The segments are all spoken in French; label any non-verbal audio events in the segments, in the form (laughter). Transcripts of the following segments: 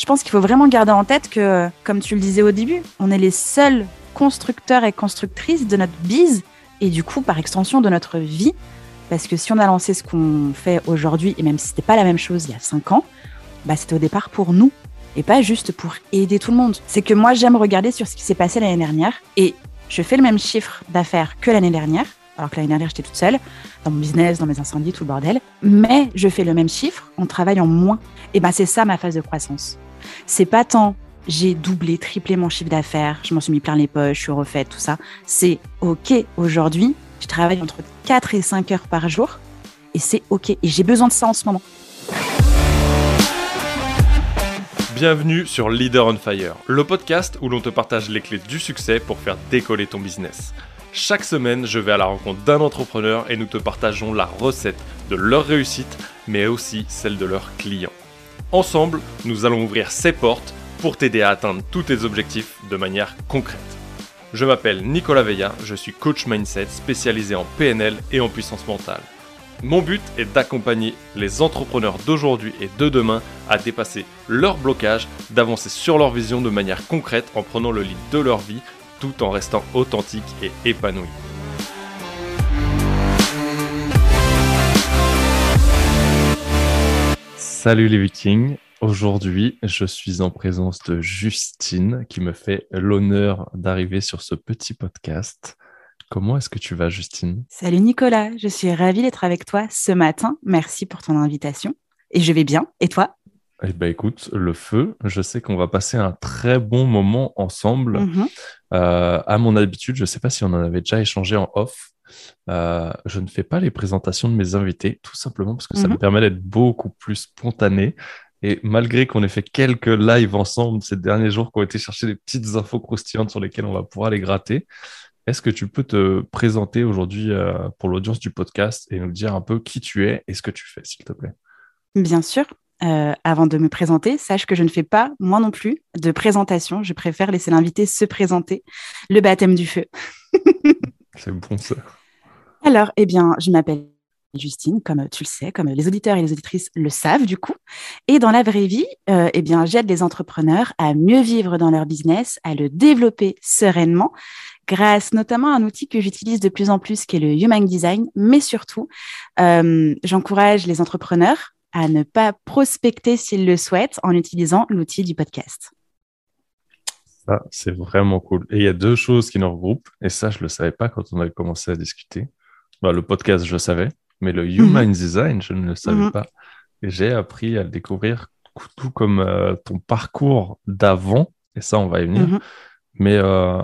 Je pense qu'il faut vraiment garder en tête que, comme tu le disais au début, on est les seuls constructeurs et constructrices de notre bise et du coup, par extension, de notre vie. Parce que si on a lancé ce qu'on fait aujourd'hui, et même si c'était pas la même chose il y a cinq ans, bah, c'était au départ pour nous et pas juste pour aider tout le monde. C'est que moi, j'aime regarder sur ce qui s'est passé l'année dernière et je fais le même chiffre d'affaires que l'année dernière, alors que l'année dernière, j'étais toute seule, dans mon business, dans mes incendies, tout le bordel. Mais je fais le même chiffre en travaillant moins. Et ben, c'est ça ma phase de croissance. C'est pas tant j'ai doublé, triplé mon chiffre d'affaires, je m'en suis mis plein les poches, je suis refaite, tout ça. C'est OK, aujourd'hui, je travaille entre 4 et 5 heures par jour et c'est OK. Et j'ai besoin de ça en ce moment. Bienvenue sur Leader on Fire, le podcast où l'on te partage les clés du succès pour faire décoller ton business. Chaque semaine, je vais à la rencontre d'un entrepreneur et nous te partageons la recette de leur réussite, mais aussi celle de leurs clients. Ensemble, nous allons ouvrir ces portes pour t'aider à atteindre tous tes objectifs de manière concrète. Je m'appelle Nicolas Veilla, je suis coach mindset spécialisé en PNL et en puissance mentale. Mon but est d'accompagner les entrepreneurs d'aujourd'hui et de demain à dépasser leurs blocages, d'avancer sur leur vision de manière concrète en prenant le lead de leur vie tout en restant authentique et épanoui. Salut les vikings, aujourd'hui je suis en présence de Justine qui me fait l'honneur d'arriver sur ce petit podcast. Comment est-ce que tu vas, Justine? Salut Nicolas, je suis ravie d'être avec toi ce matin. Merci pour ton invitation. Et je vais bien. Et toi? Eh bien, écoute, le feu, je sais qu'on va passer un très bon moment ensemble. Mhm. Euh, à mon habitude, je ne sais pas si on en avait déjà échangé en off. Euh, je ne fais pas les présentations de mes invités, tout simplement parce que ça Mhm. me permet d'être beaucoup plus spontané. Et malgré qu'on ait fait quelques lives ensemble ces derniers jours, qu'on ait été chercher des petites infos croustillantes sur lesquelles on va pouvoir les gratter, est-ce que tu peux te présenter aujourd'hui euh, pour l'audience du podcast et nous dire un peu qui tu es et ce que tu fais, s'il te plaît? Bien sûr. Euh, avant de me présenter, sache que je ne fais pas, moi non plus, de présentation. Je préfère laisser l'invité se présenter. Le baptême du feu. (laughs) C'est bon ça. Alors, eh bien, je m'appelle Justine, comme tu le sais, comme les auditeurs et les auditrices le savent du coup. Et dans la vraie vie, euh, eh bien, j'aide les entrepreneurs à mieux vivre dans leur business, à le développer sereinement, grâce notamment à un outil que j'utilise de plus en plus, qui est le Human Design. Mais surtout, euh, j'encourage les entrepreneurs à ne pas prospecter s'ils le souhaitent en utilisant l'outil du podcast. Ça, c'est vraiment cool. Et il y a deux choses qui nous regroupent, et ça, je ne le savais pas quand on avait commencé à discuter. Bah, le podcast, je le savais, mais le Human Design, je ne le savais Mhm. pas. Et j'ai appris à le découvrir tout comme euh, ton parcours d'avant, et ça, on va y venir. Mhm. Mais euh,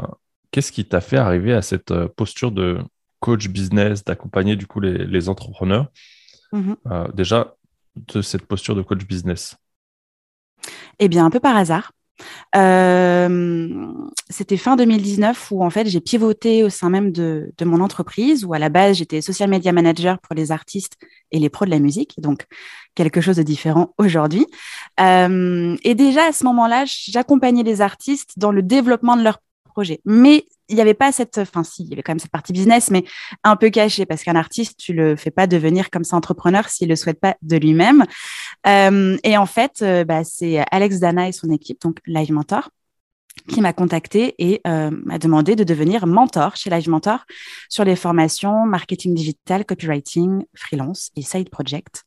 qu'est-ce qui t'a fait arriver à cette euh, posture de coach business, d'accompagner du coup les, les entrepreneurs Mhm. Euh, Déjà, de cette posture de coach business? Eh bien, un peu par hasard. Euh, c'était fin 2019 où en fait j'ai pivoté au sein même de, mon entreprise où à la base j'étais social media manager pour les artistes et les pros de la musique, donc quelque chose de différent aujourd'hui. Euh, et déjà à ce moment-là, j'accompagnais les artistes dans le développement de leurs Mais il n'y avait pas cette, enfin si, y avait quand même cette partie business, mais un peu cachée parce qu'un artiste, tu le fais pas devenir comme ça entrepreneur s'il le souhaite pas de lui-même. Euh, et en fait, euh, bah, c'est Alex Dana et son équipe, donc Live Mentor, qui m'a contacté et euh, m'a demandé de devenir mentor chez Live Mentor sur les formations marketing digital, copywriting, freelance et side project.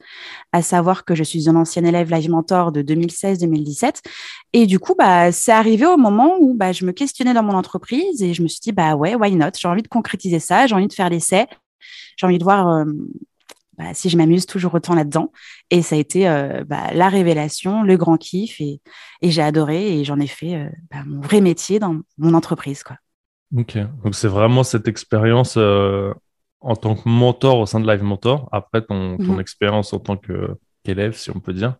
À savoir que je suis une ancienne élève Live Mentor de 2016-2017 et du coup, bah, c'est arrivé au moment où bah, je me questionnais dans mon entreprise et je me suis dit bah ouais, why not? J'ai envie de concrétiser ça, j'ai envie de faire l'essai, j'ai envie de voir euh, bah, si je m'amuse toujours autant là-dedans. Et ça a été euh, bah, la révélation, le grand kiff, et, et j'ai adoré, et j'en ai fait euh, bah, mon vrai métier dans mon entreprise. Quoi. Ok, donc c'est vraiment cette expérience euh, en tant que mentor au sein de Live Mentor, après ton, ton Mhm. expérience en tant qu'élève, si on peut dire,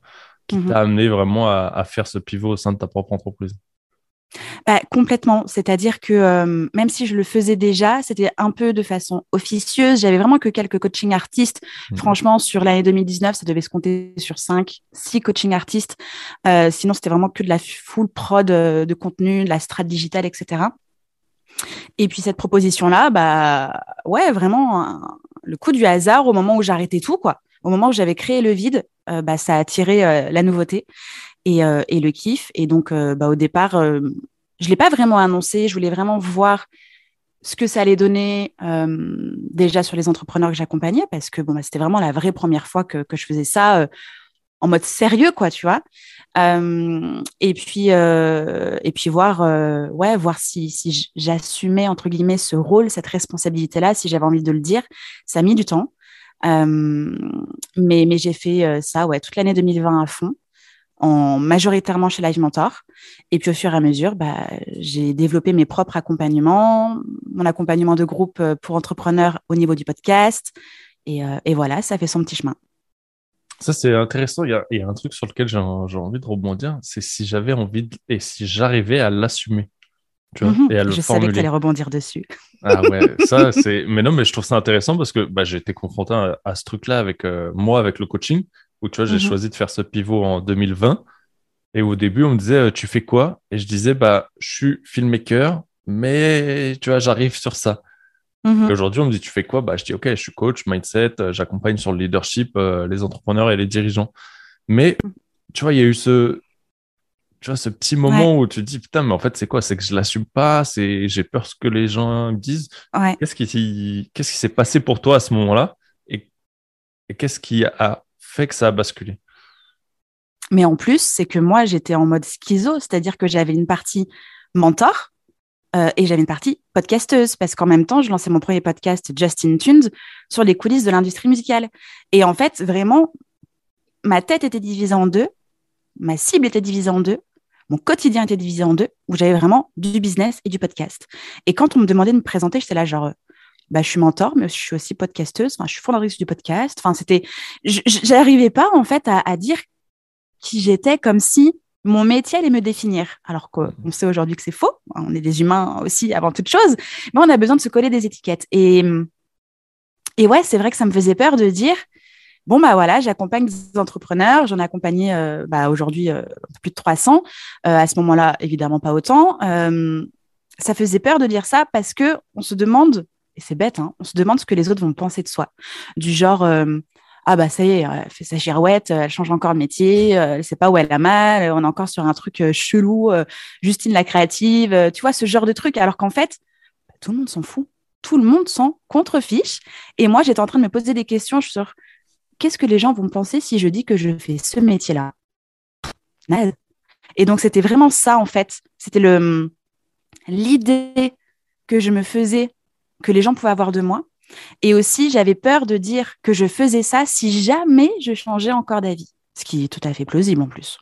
qui Mhm. t'a amené vraiment à, à faire ce pivot au sein de ta propre entreprise. Bah, complètement. C'est-à-dire que euh, même si je le faisais déjà, c'était un peu de façon officieuse. J'avais vraiment que quelques coaching artistes. Mhm. Franchement, sur l'année 2019, ça devait se compter sur 5, 6 coaching artistes. Euh, sinon, c'était vraiment que de la full prod euh, de contenu, de la strat digitale, etc. Et puis cette proposition-là, bah ouais, vraiment un- le coup du hasard au moment où j'arrêtais tout, quoi. Au moment où j'avais créé le vide, euh, bah, ça a attiré euh, la nouveauté. Et, et le kiff. Et donc, bah, au départ, je l'ai pas vraiment annoncé. Je voulais vraiment voir ce que ça allait donner déjà sur les entrepreneurs que j'accompagnais, parce que bon, bah, c'était vraiment la vraie première fois que, je faisais ça en mode sérieux, quoi, tu vois. Euh, et puis, euh, et puis voir, euh, ouais, voir si, si j'assumais entre guillemets ce rôle, cette responsabilité-là, si j'avais envie de le dire. Ça a mis du temps, mais mais j'ai fait ça, ouais, toute l'année 2020 à fond, en majoritairement chez Live Mentor. Et puis au fur et à mesure, bah, j'ai développé mes propres accompagnements, mon accompagnement de groupe pour entrepreneurs au niveau du podcast. Et, et voilà, ça fait son petit chemin. Ça, c'est intéressant. Il y, a, un truc sur lequel j'ai envie de rebondir. C'est si j'avais envie et si j'arrivais à l'assumer. Tu vois, mhm. et à le je savais que tu allais rebondir dessus. (laughs) Ah ouais, ça, c'est. Mais non, mais je trouve ça intéressant parce que bah, j'ai été confronté à, ce truc-là avec euh, moi, avec le coaching, où tu vois, j'ai mhm. choisi de faire ce pivot en 2020. Et au début, on me disait, euh, tu fais quoi? Et je disais, bah, je suis filmmaker, mais tu vois, j'arrive sur ça. Mhm. Aujourd'hui, on me dit, tu fais quoi? Bah, Je dis, OK, je suis coach, mindset, euh, j'accompagne sur le leadership euh, les entrepreneurs et les dirigeants. Mais mhm. tu vois, il y a eu ce, tu vois, ce petit moment où tu te dis, putain, mais en fait, c'est quoi? C'est que je l'assume pas, c'est j'ai peur ce que les gens me disent. Qu'est-ce qui qu'est-ce qui s'est passé pour toi à ce moment-là? Et, et qu'est-ce qui a fait que ça a basculé Mais en plus, c'est que moi, j'étais en mode schizo, c'est-à-dire que j'avais une partie mentor euh, et j'avais une partie podcasteuse parce qu'en même temps, je lançais mon premier podcast Justin Tunes sur les coulisses de l'industrie musicale. Et en fait, vraiment, ma tête était divisée en deux, ma cible était divisée en deux, mon quotidien était divisé en deux, où j'avais vraiment du business et du podcast. Et quand on me demandait de me présenter, j'étais là genre, bah, je suis mentor, mais je suis aussi podcasteuse, enfin, je suis fondatrice du podcast. Enfin, c'était, j'arrivais pas en fait à, à dire qui j'étais comme si mon métier allait me définir. Alors qu'on mhm. sait aujourd'hui que c'est faux. On est des humains aussi avant toute chose. Mais on a besoin de se coller des étiquettes. Et, et ouais, c'est vrai que ça me faisait peur de dire, bon, bah voilà, j'accompagne des entrepreneurs. J'en ai accompagné euh, bah, aujourd'hui euh, plus de 300. Euh, à ce moment-là, évidemment pas autant. ça faisait peur de dire ça parce que on se demande, et c'est bête, hein, on se demande ce que les autres vont penser de soi. Du genre, ah bah ça y est, elle fait sa girouette, elle change encore de métier, euh, elle sait pas où elle a mal, on est encore sur un truc euh, chelou, euh, Justine la créative, tu vois, ce genre de truc, alors qu'en fait, bah, tout le monde s'en fout. Tout le monde s'en contrefiche. Et moi, j'étais en train de me poser des questions sur qu'est-ce que les gens vont penser si je dis que je fais ce métier-là Et donc, c'était vraiment ça, en fait. C'était l'idée que je me faisais, que les gens pouvaient avoir de moi, et aussi, j'avais peur de dire que je faisais ça si jamais je changeais encore d'avis, ce qui est tout à fait plausible en plus.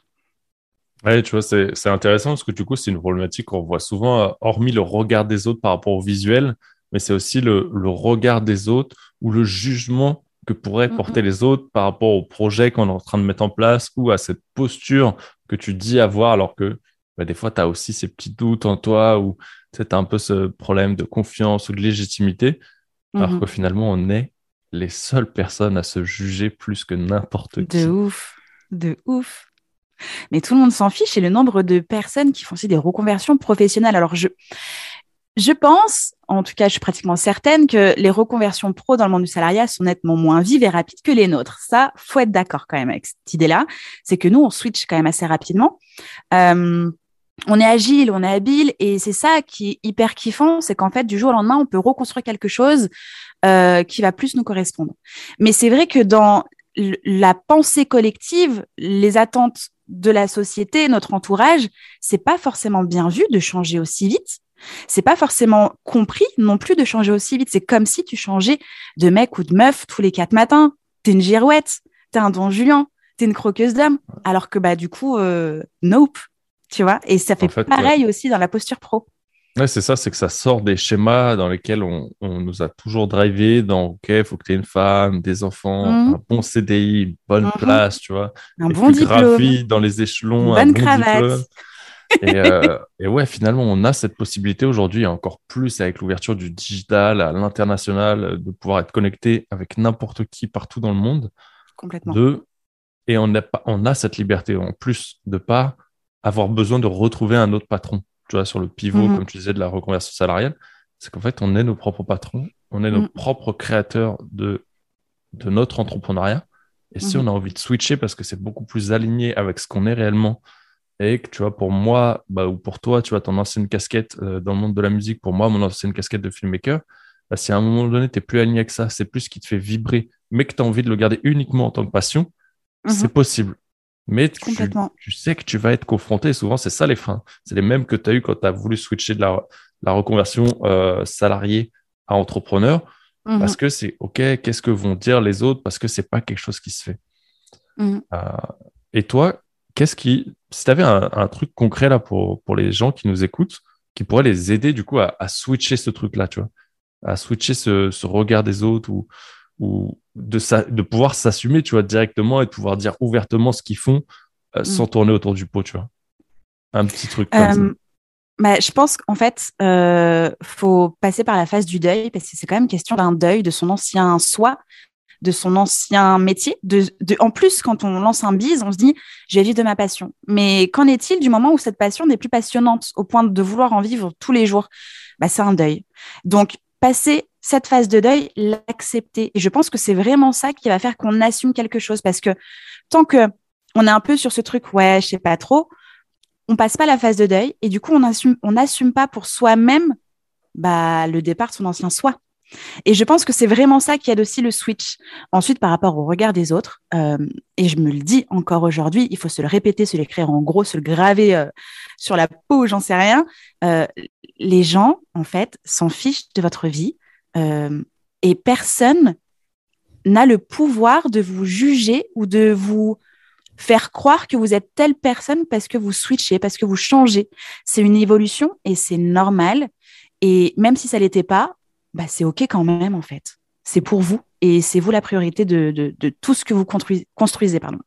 Oui, tu vois, c'est intéressant parce que du coup, c'est une problématique qu'on voit souvent, euh, hormis le regard des autres par rapport au visuel, mais c'est aussi le, regard des autres ou le jugement que pourraient porter les autres par rapport au projet qu'on est en train de mettre en place ou à cette posture que tu dis avoir alors que bah, des fois, tu as aussi ces petits doutes en toi ou as un peu ce problème de confiance ou de légitimité alors mhm. que finalement, on est les seules personnes à se juger plus que n'importe qui. De ouf, de ouf. Mais tout le monde s'en fiche et le nombre de personnes qui font aussi des reconversions professionnelles. Alors, je, je pense, en tout cas, je suis pratiquement certaine que les reconversions pro dans le monde du salariat sont nettement moins vives et rapides que les nôtres. Ça, faut être d'accord quand même avec cette idée-là. C'est que nous, on switch quand même assez rapidement. Euh, on est agile, on est habile, et c'est ça qui est hyper kiffant, c'est qu'en fait, du jour au lendemain, on peut reconstruire quelque chose euh, qui va plus nous correspondre. Mais c'est vrai que dans la pensée collective, les attentes de la société, notre entourage, c'est pas forcément bien vu de changer aussi vite. C'est pas forcément compris non plus de changer aussi vite. C'est comme si tu changeais de mec ou de meuf tous les quatre matins. T'es une girouette, t'es un don Julien, t'es une croqueuse d'âme. Alors que bah du coup, euh, nope, tu vois? Et ça fait, pareil aussi dans la posture pro. Ouais, c'est ça, c'est que ça sort des schémas dans lesquels on, nous a toujours drivé dans OK, il faut que tu aies une femme, des enfants, mhm. un bon CDI, une bonne mhm. place, tu vois. Un bon diplôme. dans les échelons, une bonne cravate. Euh, et, ouais, finalement, on a cette possibilité aujourd'hui, encore plus avec l'ouverture du digital à l'international, de pouvoir être connecté avec n'importe qui partout dans le monde. Complètement. De... Et on a, on a cette liberté en plus de pas avoir besoin de retrouver un autre patron, tu vois, sur le pivot, mhm. comme tu disais, de la reconversion salariale, c'est qu'en fait, on est nos propres patrons, on est nos mhm. propres créateurs de, de notre entrepreneuriat. Et si on a envie de switcher parce que c'est beaucoup plus aligné avec ce qu'on est réellement et que, tu vois, pour moi, bah, ou pour toi, tu vois, ton ancienne casquette euh, dans le monde de la musique, pour moi, mon ancienne casquette de filmmaker, bah, si à un moment donné, tu n'es plus aligné avec ça, c'est plus ce qui te fait vibrer, mais que tu as envie de le garder uniquement en tant que passion, mhm. c'est possible. Mais tu, tu, sais que tu vas être confronté, souvent, c'est ça les freins. C'est les mêmes que tu as eu quand tu as voulu switcher de la, la reconversion euh, salarié à entrepreneur, mhm. parce que c'est OK, qu'est-ce que vont dire les autres, parce que c'est pas quelque chose qui se fait. Mhm. Euh, et toi, qu'est-ce qui, si tu avais un, truc concret là pour, pour les gens qui nous écoutent, qui pourrait les aider du coup à, à switcher ce truc-là, tu vois? À switcher ce, ce, regard des autres ou, ou de, de pouvoir s'assumer, tu vois, directement et de pouvoir dire ouvertement ce qu'ils font euh, mm. sans tourner autour du pot, tu vois. Un petit truc comme ça. Euh, bah, je pense qu'en fait, euh, faut passer par la phase du deuil parce que c'est quand même question d'un deuil de son ancien soi, de son ancien métier. De, de, en plus, quand on lance un bise, on se dit, je vais vivre de ma passion. Mais qu'en est-il du moment où cette passion n'est plus passionnante au point de vouloir en vivre tous les jours? Bah, C'est un deuil. Donc, passer cette phase de deuil, l'accepter. Et je pense que c'est vraiment ça qui va faire qu'on assume quelque chose parce que tant que on est un peu sur ce truc, ouais, je sais pas trop, on passe pas la phase de deuil et du coup, on assume, on n'assume pas pour soi-même bah, le départ de son ancien soi. Et je pense que c'est vraiment ça qui aide aussi le switch. Ensuite, par rapport au regard des autres, euh, et je me le dis encore aujourd'hui, il faut se le répéter, se l'écrire en gros, se le graver euh, sur la peau, j'en sais rien. Euh, les gens, en fait, s'en fichent de votre vie et personne n'a le pouvoir de vous juger ou de vous faire croire que vous êtes telle personne parce que vous switchez, parce que vous changez. C'est une évolution et c'est normal. Et même si ça l'était pas, bah, c'est OK quand même, en fait. C'est pour vous et c'est vous la priorité de, tout ce que vous construisez. Pardon.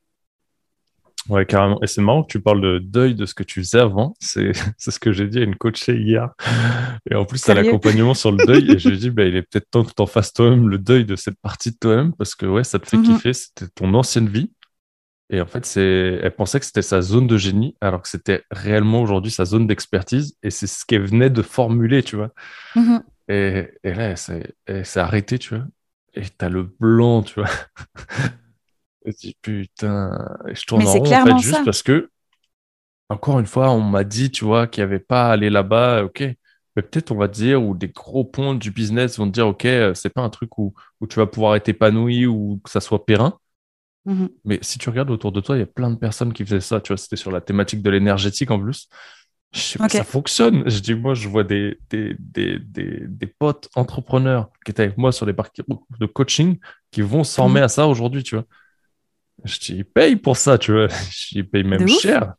Ouais, carrément. Et c'est marrant que tu parles de deuil de ce que tu faisais avant. C'est (laughs) ce que j'ai dit à une coachée hier. Et en plus, à l'accompagnement sur le deuil. Et j'ai (laughs) dit, bah, il est peut-être temps que tu en fasses toi-même le deuil de cette partie de toi-même parce que ouais, ça te fait mhm. kiffer. C'était ton ancienne vie. Et en fait, c'est, elle pensait que c'était sa zone de génie, alors que c'était réellement aujourd'hui sa zone d'expertise. Et c'est ce qu'elle venait de formuler, tu vois. Mhm. Et, et là, elle s'est arrêtée, tu vois. Et t'as le blanc, tu vois. Je dis, putain, je tourne en rond, en fait, juste parce que, encore une fois, on m'a dit, tu vois, qu'il n'y avait pas à aller là-bas, ok. Mais peut-être on va dire, ou des gros ponts du business vont te dire, ok, c'est pas un truc où, où tu vas pouvoir être épanoui ou que ça soit périn. Mmh Mais si tu regardes autour de toi, il y a plein de personnes qui faisaient ça. Tu vois, c'était sur la thématique de l'énergétique en plus. Je sais pas, ça fonctionne. Je dis, moi, je vois des, des, des, des, des potes entrepreneurs qui étaient avec moi sur les parcours de coaching qui vont s'en mmh. à ça aujourd'hui, tu vois. Je dis, ils payent pour ça, tu vois. Ils payent même cher.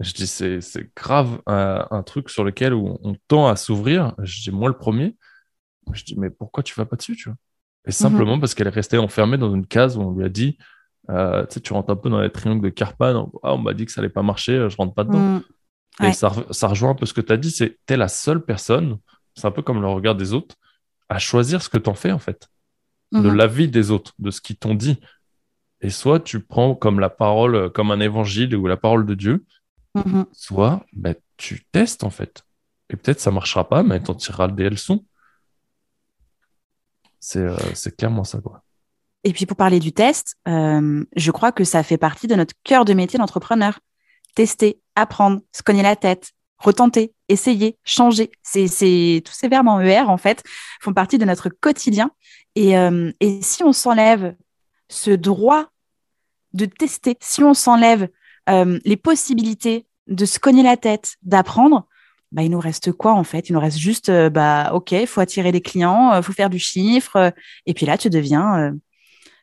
Je dis, c'est, c'est grave un, un, truc sur lequel on, tend à s'ouvrir. Je dis, moi, le premier. Je dis, mais pourquoi tu vas pas dessus, tu vois? Et mmh simplement parce qu'elle est restée enfermée dans une case où on lui a dit, euh, tu sais, tu rentres un peu dans les triangles de Carpan. Ah, on m'a dit que ça allait pas marcher, je rentre pas dedans. Mm. Et ça, ça, rejoint un peu ce que tu as dit, c'est tu es la seule personne, c'est un peu comme le regard des autres, à choisir ce que tu en fais en fait, de mm-hmm. l'avis des autres, de ce qu'ils t'ont dit. Et soit tu prends comme la parole, comme un évangile ou la parole de Dieu, mm-hmm. soit bah, tu testes en fait. Et peut-être ça marchera pas, mais tu en tireras des leçons. Euh, c'est clairement ça, quoi. Et puis pour parler du test, euh, je crois que ça fait partie de notre cœur de métier d'entrepreneur. Tester, apprendre, se cogner la tête, retenter, essayer, changer. C'est tous ces verbes en ER en fait font partie de notre quotidien. Et, euh, et si on s'enlève ce droit de tester, si on s'enlève euh, les possibilités de se cogner la tête, d'apprendre, bah, il nous reste quoi en fait? Il nous reste juste, bah ok, il faut attirer des clients, il faut faire du chiffre, et puis là tu deviens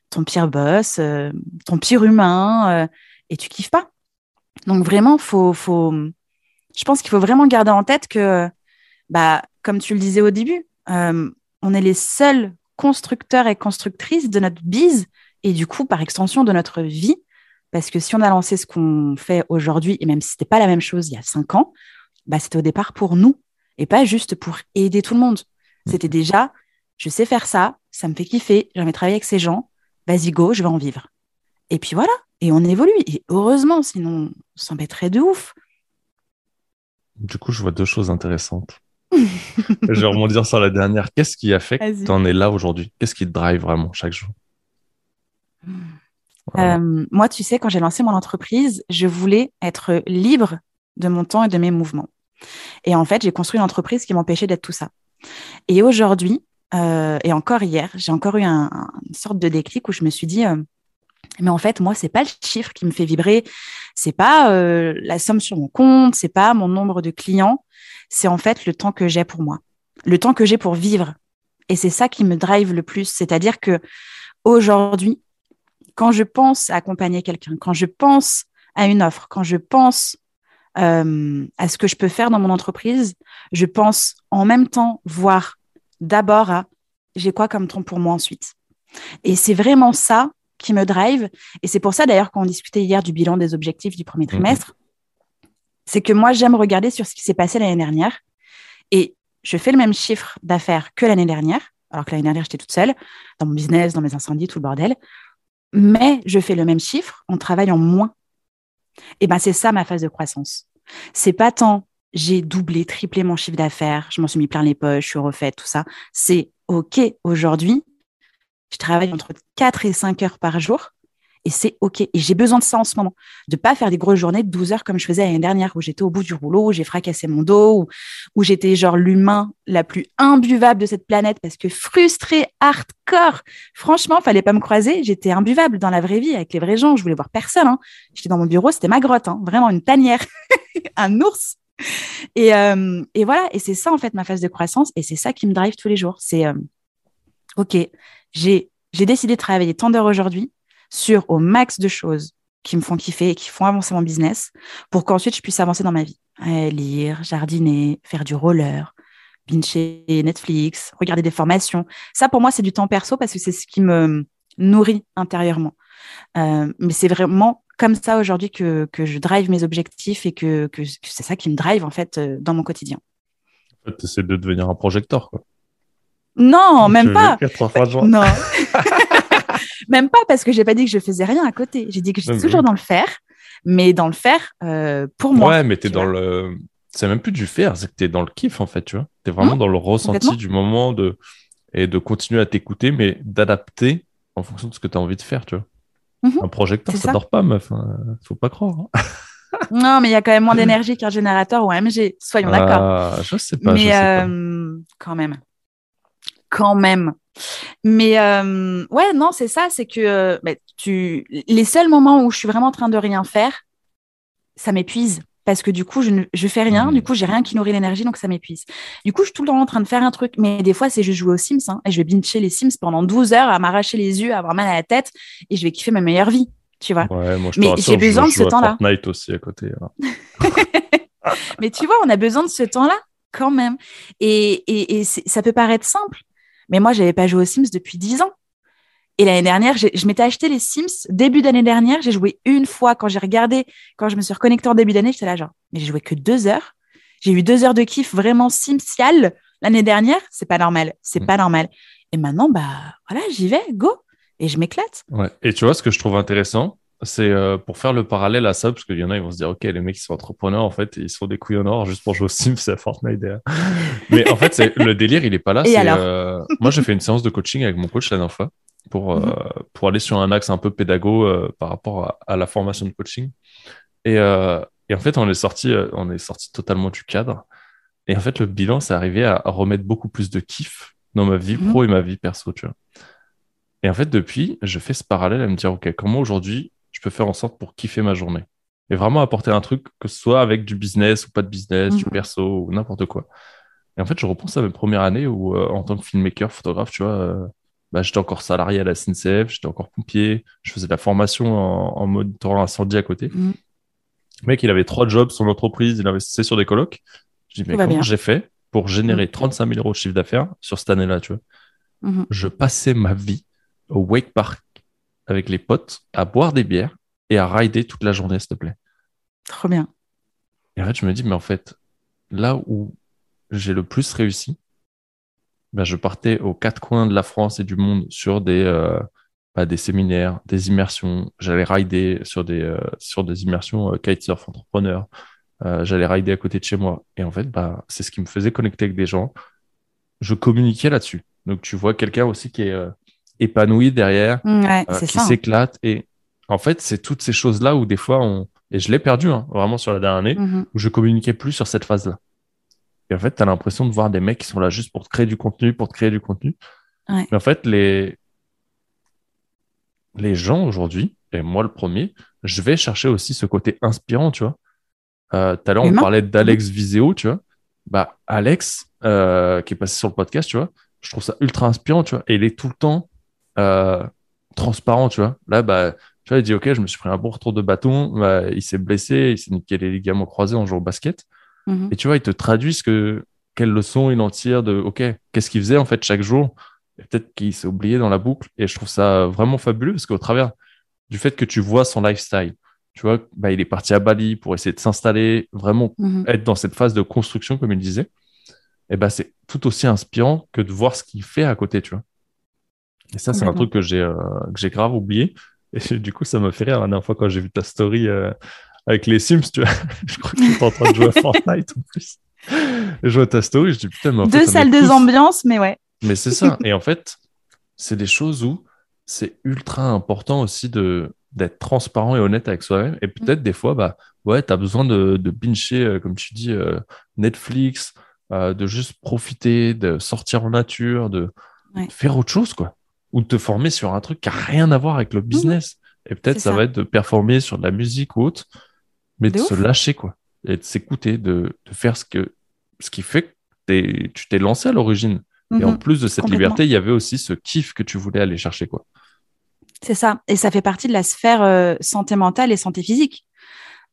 ton pire boss, euh, ton pire humain, euh, et tu kiffes pas. Donc vraiment, faut, faut, je pense qu'il faut vraiment garder en tête que, bah, comme tu le disais au début, euh, on est les seuls constructeurs et constructrices de notre bise et du coup, par extension, de notre vie. Parce que si on a lancé ce qu'on fait aujourd'hui, et même si c'était pas la même chose il y a cinq ans, bah, c'était au départ pour nous et pas juste pour aider tout le monde. C'était déjà, je sais faire ça, ça me fait kiffer, j'ai envie de travailler avec ces gens, vas-y, go, je vais en vivre. Et puis voilà, et on évolue. Et heureusement, sinon, on s'embêterait de ouf. Du coup, je vois deux choses intéressantes. (laughs) je vais rebondir sur la dernière. Qu'est-ce qui a fait que tu en es là aujourd'hui? Qu'est-ce qui te drive vraiment chaque jour? Euh, moi, tu sais, quand j'ai lancé mon entreprise, je voulais être libre de mon temps et de mes mouvements. Et en fait, j'ai construit une entreprise qui m'empêchait d'être tout ça. Et aujourd'hui, euh, et encore hier, j'ai encore eu un, une sorte de déclic où je me suis dit, euh, mais en fait, moi, c'est pas le chiffre qui me fait vibrer, c'est pas la somme sur mon compte, c'est pas mon nombre de clients, c'est en fait le temps que j'ai pour moi, le temps que j'ai pour vivre. Et c'est ça qui me drive le plus. C'est-à-dire que aujourd'hui, quand je pense à accompagner quelqu'un, quand je pense à une offre, quand je pense euh, à ce que je peux faire dans mon entreprise, je pense en même temps voir d'abord à j'ai quoi comme temps pour moi ensuite. Et c'est vraiment ça qui me drive. Et c'est pour ça d'ailleurs qu'on discutait hier du bilan des objectifs du premier mhm. trimestre, c'est que moi j'aime regarder sur ce qui s'est passé l'année dernière et je fais le même chiffre d'affaires que l'année dernière, alors que l'année dernière j'étais toute seule dans mon business, dans mes incendies, tout le bordel, mais je fais le même chiffre en travaillant moins. Et ben c'est ça ma phase de croissance. C'est pas tant j'ai doublé, triplé mon chiffre d'affaires, je m'en suis mis plein les poches, je suis refaite, tout ça. C'est OK, aujourd'hui, je travaille entre 4 et 5 heures par jour et c'est OK. Et j'ai besoin de ça en ce moment. De pas faire des grosses journées de 12 heures comme je faisais l'année dernière où j'étais au bout du rouleau, où j'ai fracassé mon dos, où, j'étais genre l'humain la plus imbuvable de cette planète parce que frustrée, hardcore. Franchement, fallait pas me croiser. J'étais imbuvable dans la vraie vie avec les vrais gens. Je voulais voir personne. Hein. J'étais dans mon bureau, c'était ma grotte, hein. vraiment une tanière, (laughs) un ours. Et, euh, et, voilà, et c'est ça en fait ma phase de croissance, et c'est ça qui me drive tous les jours. C'est euh, ok, j'ai décidé de travailler tant d'heures aujourd'hui sur au max de choses qui me font kiffer et qui font avancer mon business pour qu'ensuite je puisse avancer dans ma vie. lire, jardiner, faire du roller, bincher Netflix, regarder des formations. Ça, pour moi, c'est du temps perso parce que c'est ce qui me nourrit intérieurement. Euh, mais c'est vraiment comme ça aujourd'hui que, que, je drive mes objectifs et que, que, c'est ça qui me drive en fait euh, dans mon quotidien. En fait, c'est de devenir un projecteur. Quoi. Non, même pas. Non. (laughs) même pas parce que j'ai pas dit que je faisais rien à côté. J'ai dit que j'étais toujours dans le faire, mais dans le faire euh, pour moi. Ouais, mais t'es dans le. C'est même plus du faire, c'est que t'es dans le kiff en fait, tu vois. T'es vraiment mmh. dans le ressenti du moment de et de continuer à t'écouter, mais d'adapter en fonction de ce que tu as envie de faire, tu vois. Mmh. Un projecteur, ça, dort pas, meuf. Hein. Faut pas croire. Hein. (laughs) non, mais il y a quand même moins (laughs) d'énergie qu'un générateur ou un MG, soyons d'accord. Ah, je sais pas. Mais euh, quand même quand même. Mais euh, ouais, non, c'est ça, c'est que euh, bah, tu... les seuls moments où je suis vraiment en train de rien faire, ça m'épuise. Parce que du coup, je ne je fais rien, du mmh. coup, j'ai rien qui nourrit l'énergie, donc ça m'épuise. Du coup, je suis tout le temps en train de faire un truc, mais des fois, c'est juste jouer aux Sims, hein, et je vais bincher les Sims pendant 12 heures à m'arracher les yeux, à avoir mal à la tête, et je vais kiffer ma meilleure vie, tu vois. Ouais, moi, je mais j'ai besoin de ce temps-là. Fortnite aussi à côté. (laughs) mais tu vois, on a besoin de ce temps-là quand même. Et, et, et ça peut paraître simple, mais moi, j'avais pas joué aux Sims depuis 10 ans. Et l'année dernière, je m'étais acheté les Sims. Début d'année dernière, j'ai joué une fois. Quand j'ai regardé, quand je me suis reconnectée en début d'année, j'étais là genre, mais j'ai joué que deux heures. J'ai eu deux heures de kiff vraiment simsial l'année dernière. C'est pas normal. C'est mm. pas normal. Et maintenant, bah voilà, j'y vais, go. Et je m'éclate. Ouais. Et tu vois, ce que je trouve intéressant, c'est euh, pour faire le parallèle à ça, parce qu'il y en a, ils vont se dire, OK, les mecs, ils sont entrepreneurs, en fait, ils sont des couilles en or juste pour jouer au Sims, c'est Fortnite. (laughs) Mais en fait, le délire, il est pas là. Euh, moi, j'ai fait une séance de coaching avec mon coach la dernière fois pour, euh, mhm. pour aller sur un axe un peu pédago par rapport à, la formation de coaching. Et, et, en fait, on est, sorti, on est sorti totalement du cadre. Et en fait, le bilan, c'est arrivé à, remettre beaucoup plus de kiff dans ma vie mhm. pro et ma vie perso, tu vois. Et en fait, depuis, je fais ce parallèle à me dire, OK, comment aujourd'hui je peux faire en sorte pour kiffer ma journée. Et vraiment apporter un truc, que ce soit avec du business ou pas de business, du mhm. perso ou n'importe quoi. Et en fait, je repense à mes premières années où, euh, en tant que filmmaker, photographe, tu vois, euh, bah, j'étais encore salarié à la SNCF, j'étais encore pompier, je faisais de la formation en, en mode torrent incendie à côté. Mhm. Le mec, il avait trois jobs, son entreprise, il investissait sur des colocs. Je dis, mais comment j'ai fait pour générer 35 mhm. 000 euros de chiffre d'affaires sur cette année-là, tu vois? Je passais ma vie au Wake Park avec les potes à boire des bières et à rider toute la journée, s'il te plaît. Trop bien. Et en fait, je me dis, mais en fait, là où j'ai le plus réussi, ben, je partais aux quatre coins de la France et du monde sur des, euh, bah, des séminaires, des immersions. J'allais rider sur des, euh, sur des immersions euh, kitesurf entrepreneur. J'allais rider à côté de chez moi. Et en fait, bah, c'est ce qui me faisait connecter avec des gens. Je communiquais là-dessus. Donc, tu vois quelqu'un aussi qui est épanoui derrière, mm, euh, qui s'éclate. Et en fait, c'est toutes ces choses-là où des fois, on... et je l'ai perdu hein, vraiment sur la dernière année, Mhm. où je communiquais plus sur cette phase-là. Et en fait, tu as l'impression de voir des mecs qui sont là juste pour te créer du contenu, pour te créer du contenu. Ouais. Mais en fait, les, les gens aujourd'hui, et moi le premier, je vais chercher aussi ce côté inspirant, tu vois. Euh, tout à l'heure, on parlait d'Alex Viseo, tu vois. Bah, Alex, euh, qui est passé sur le podcast, tu vois, je trouve ça ultra inspirant, tu vois. Et il est tout le temps euh, transparent, tu vois. Là, bah, tu vois, il dit, OK, je me suis pris un bon retour de bâton, bah, il s'est blessé, il s'est niqué les ligaments croisés en jouant au basket. Mhm. Et tu vois, il te traduit ce que, quelle leçon il en tire de, OK, qu'est-ce qu'il faisait en fait chaque jour. Peut-être qu'il s'est oublié dans la boucle. Et je trouve ça vraiment fabuleux parce qu'au travers du fait que tu vois son lifestyle, tu vois, bah, il est parti à Bali pour essayer de s'installer, vraiment Mhm. être dans cette phase de construction, comme il disait. Et bah, c'est tout aussi inspirant que de voir ce qu'il fait à côté, tu vois. Et ça, c'est un truc que j'ai euh, j'ai grave oublié. Et (laughs) du coup, ça m'a fait rire la dernière fois quand j'ai vu ta story euh, avec les Sims, tu vois. (laughs) je crois que tu es en train de jouer à (laughs) Fortnite en plus. Et je vois ta story, je dis putain, mais en Deux salles, deux ambiances, mais ouais. mais c'est ça. Et en fait, c'est des choses où c'est ultra important aussi de d'être transparent et honnête avec soi-même. Et peut-être des fois, bah ouais, t'as besoin de, de bincher, euh, comme tu dis, euh, Netflix, euh, de juste profiter, de sortir en nature, de Ouais. faire autre chose, quoi. Ou de te former sur un truc qui a rien à voir avec le business. Et peut-être ça, ça. va être de performer sur de la musique ou autre, mais de, De se lâcher, quoi. Et de s'écouter, de, de faire ce que ce qui fait que tu t'es lancé à l'origine. Et en Mhm. plus de cette liberté, il y avait aussi ce kiff que tu voulais aller chercher, quoi. C'est ça. Et ça fait partie de la sphère euh, santé mentale et santé physique.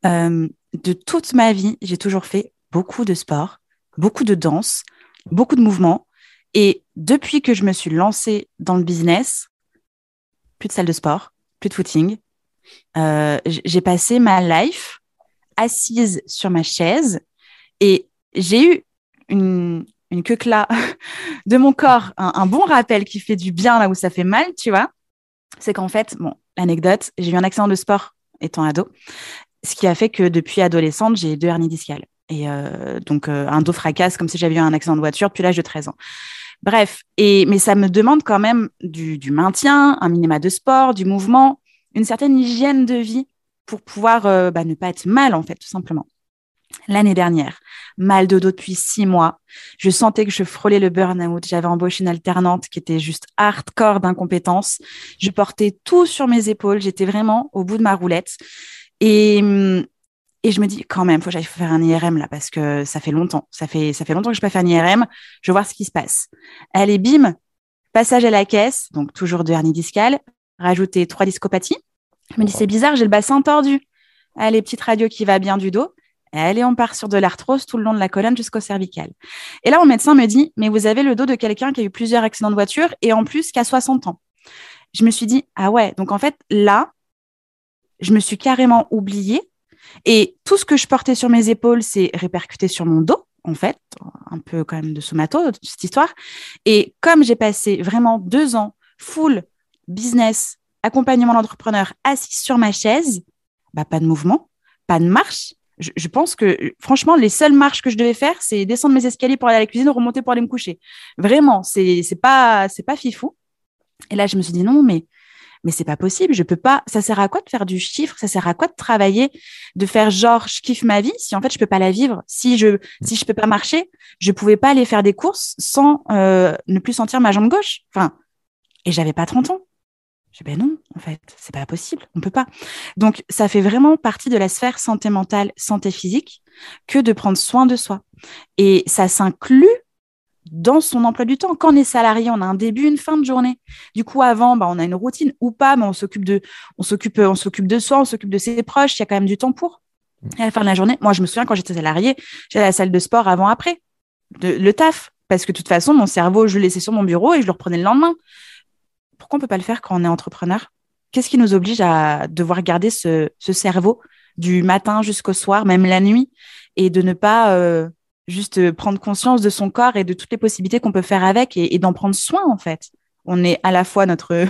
Euh, de toute ma vie, j'ai toujours fait beaucoup de sport, beaucoup de danse, beaucoup de mouvements. Et depuis que je me suis lancée dans le business, plus de salle de sport, plus de footing. Euh, j'ai passé ma life assise sur ma chaise et j'ai eu une, une queue là (laughs) de mon corps, un, un bon rappel qui fait du bien là où ça fait mal, tu vois c'est qu'en fait, bon, l'anecdote, j'ai eu un accident de sport étant ado, ce qui a fait que depuis adolescente, j'ai deux hernies discales. Et euh, donc, euh, un dos fracasse comme si j'avais eu un accident de voiture depuis l'âge de 13 ans. Bref, et, mais ça me demande quand même du, du maintien, un minima de sport, du mouvement, une certaine hygiène de vie pour pouvoir euh, bah, ne pas être mal, en fait, tout simplement. L'année dernière, mal de dos depuis six mois. Je sentais que je frôlais le burn-out. J'avais embauché une alternante qui était juste hardcore d'incompétence. Je portais tout sur mes épaules. J'étais vraiment au bout de ma roulette. Et, hum, et je me dis, quand même, faut que j'aille faire un IRM là, parce que ça fait longtemps. Ça fait, ça fait longtemps que je pas faire un IRM. Je veux voir ce qui se passe. Allez, bim, passage à la caisse. Donc, toujours de hernie discale. Rajouter trois discopathies. Je me dis, c'est bizarre, j'ai le bassin tordu. Allez, petite radio qui va bien du dos. Allez, on part sur de l'arthrose tout le long de la colonne jusqu'au cervical. Et là, mon médecin me dit, mais vous avez le dos de quelqu'un qui a eu plusieurs accidents de voiture et en plus qui a 60 ans. Je me suis dit, ah ouais, donc en fait, là, je me suis carrément oubliée et tout ce que je portais sur mes épaules s'est répercuté sur mon dos, en fait, un peu quand même de somato, cette histoire. Et comme j'ai passé vraiment deux ans full business, accompagnement d'entrepreneur, assis sur ma chaise, bah, pas de mouvement, pas de marche, je, pense que, franchement, les seules marches que je devais faire, c'est descendre mes escaliers pour aller à la cuisine, remonter pour aller me coucher. Vraiment, c'est pas c'est pas fifou. Et là, je me suis dit non, mais mais c'est pas possible. Je peux pas. Ça sert à quoi de faire du chiffre Ça sert à quoi de travailler, de faire genre je kiffe ma vie si en fait je peux pas la vivre Si je si je peux pas marcher, je pouvais pas aller faire des courses sans euh, ne plus sentir ma jambe gauche. Enfin, et j'avais pas 30 ans. Je dis, ben non, en fait, c'est pas possible, on peut pas. Donc, ça fait vraiment partie de la sphère santé mentale, santé physique, que de prendre soin de soi. Et ça s'inclut dans son emploi du temps. Quand on est salarié, on a un début, une fin de journée. Du coup, avant, bah, on a une routine ou pas, mais on s'occupe de, on s'occupe, on s'occupe de soi, on s'occupe de ses proches. Il y a quand même du temps pour. Et à la fin de la journée, moi, je me souviens quand j'étais salarié, j'allais à la salle de sport avant, après, de, le taf, parce que de toute façon, mon cerveau, je le laissais sur mon bureau et je le reprenais le lendemain pourquoi on peut pas le faire quand on est entrepreneur? Qu'est-ce qui nous oblige à devoir garder ce, ce cerveau du matin jusqu'au soir, même la nuit, et de ne pas euh, juste prendre conscience de son corps et de toutes les possibilités qu'on peut faire avec et, et d'en prendre soin en fait On est à la fois notre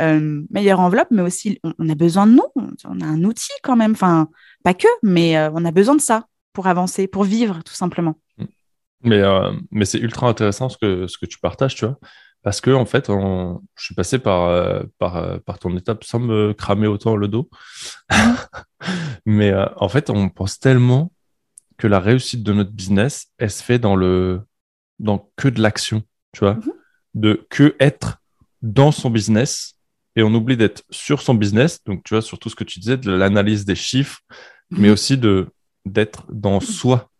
euh, meilleure enveloppe, mais aussi on, on, a besoin de nous. On a un outil quand même, enfin pas que, mais euh, on a besoin de ça pour avancer, pour vivre tout simplement. Mais, euh, mais c'est ultra intéressant ce que, ce que tu partages, tu vois parce que en fait, je suis passé par, euh, par, euh, par ton étape sans me cramer autant le dos. (laughs) Mais euh, en fait, on pense tellement que la réussite de notre business, elle se fait dans le dans que de l'action, tu vois, mhm. de que être dans son business et on oublie d'être sur son business. Donc, tu vois, sur tout ce que tu disais, de l'analyse des chiffres, mais mhm. aussi de d'être dans soi,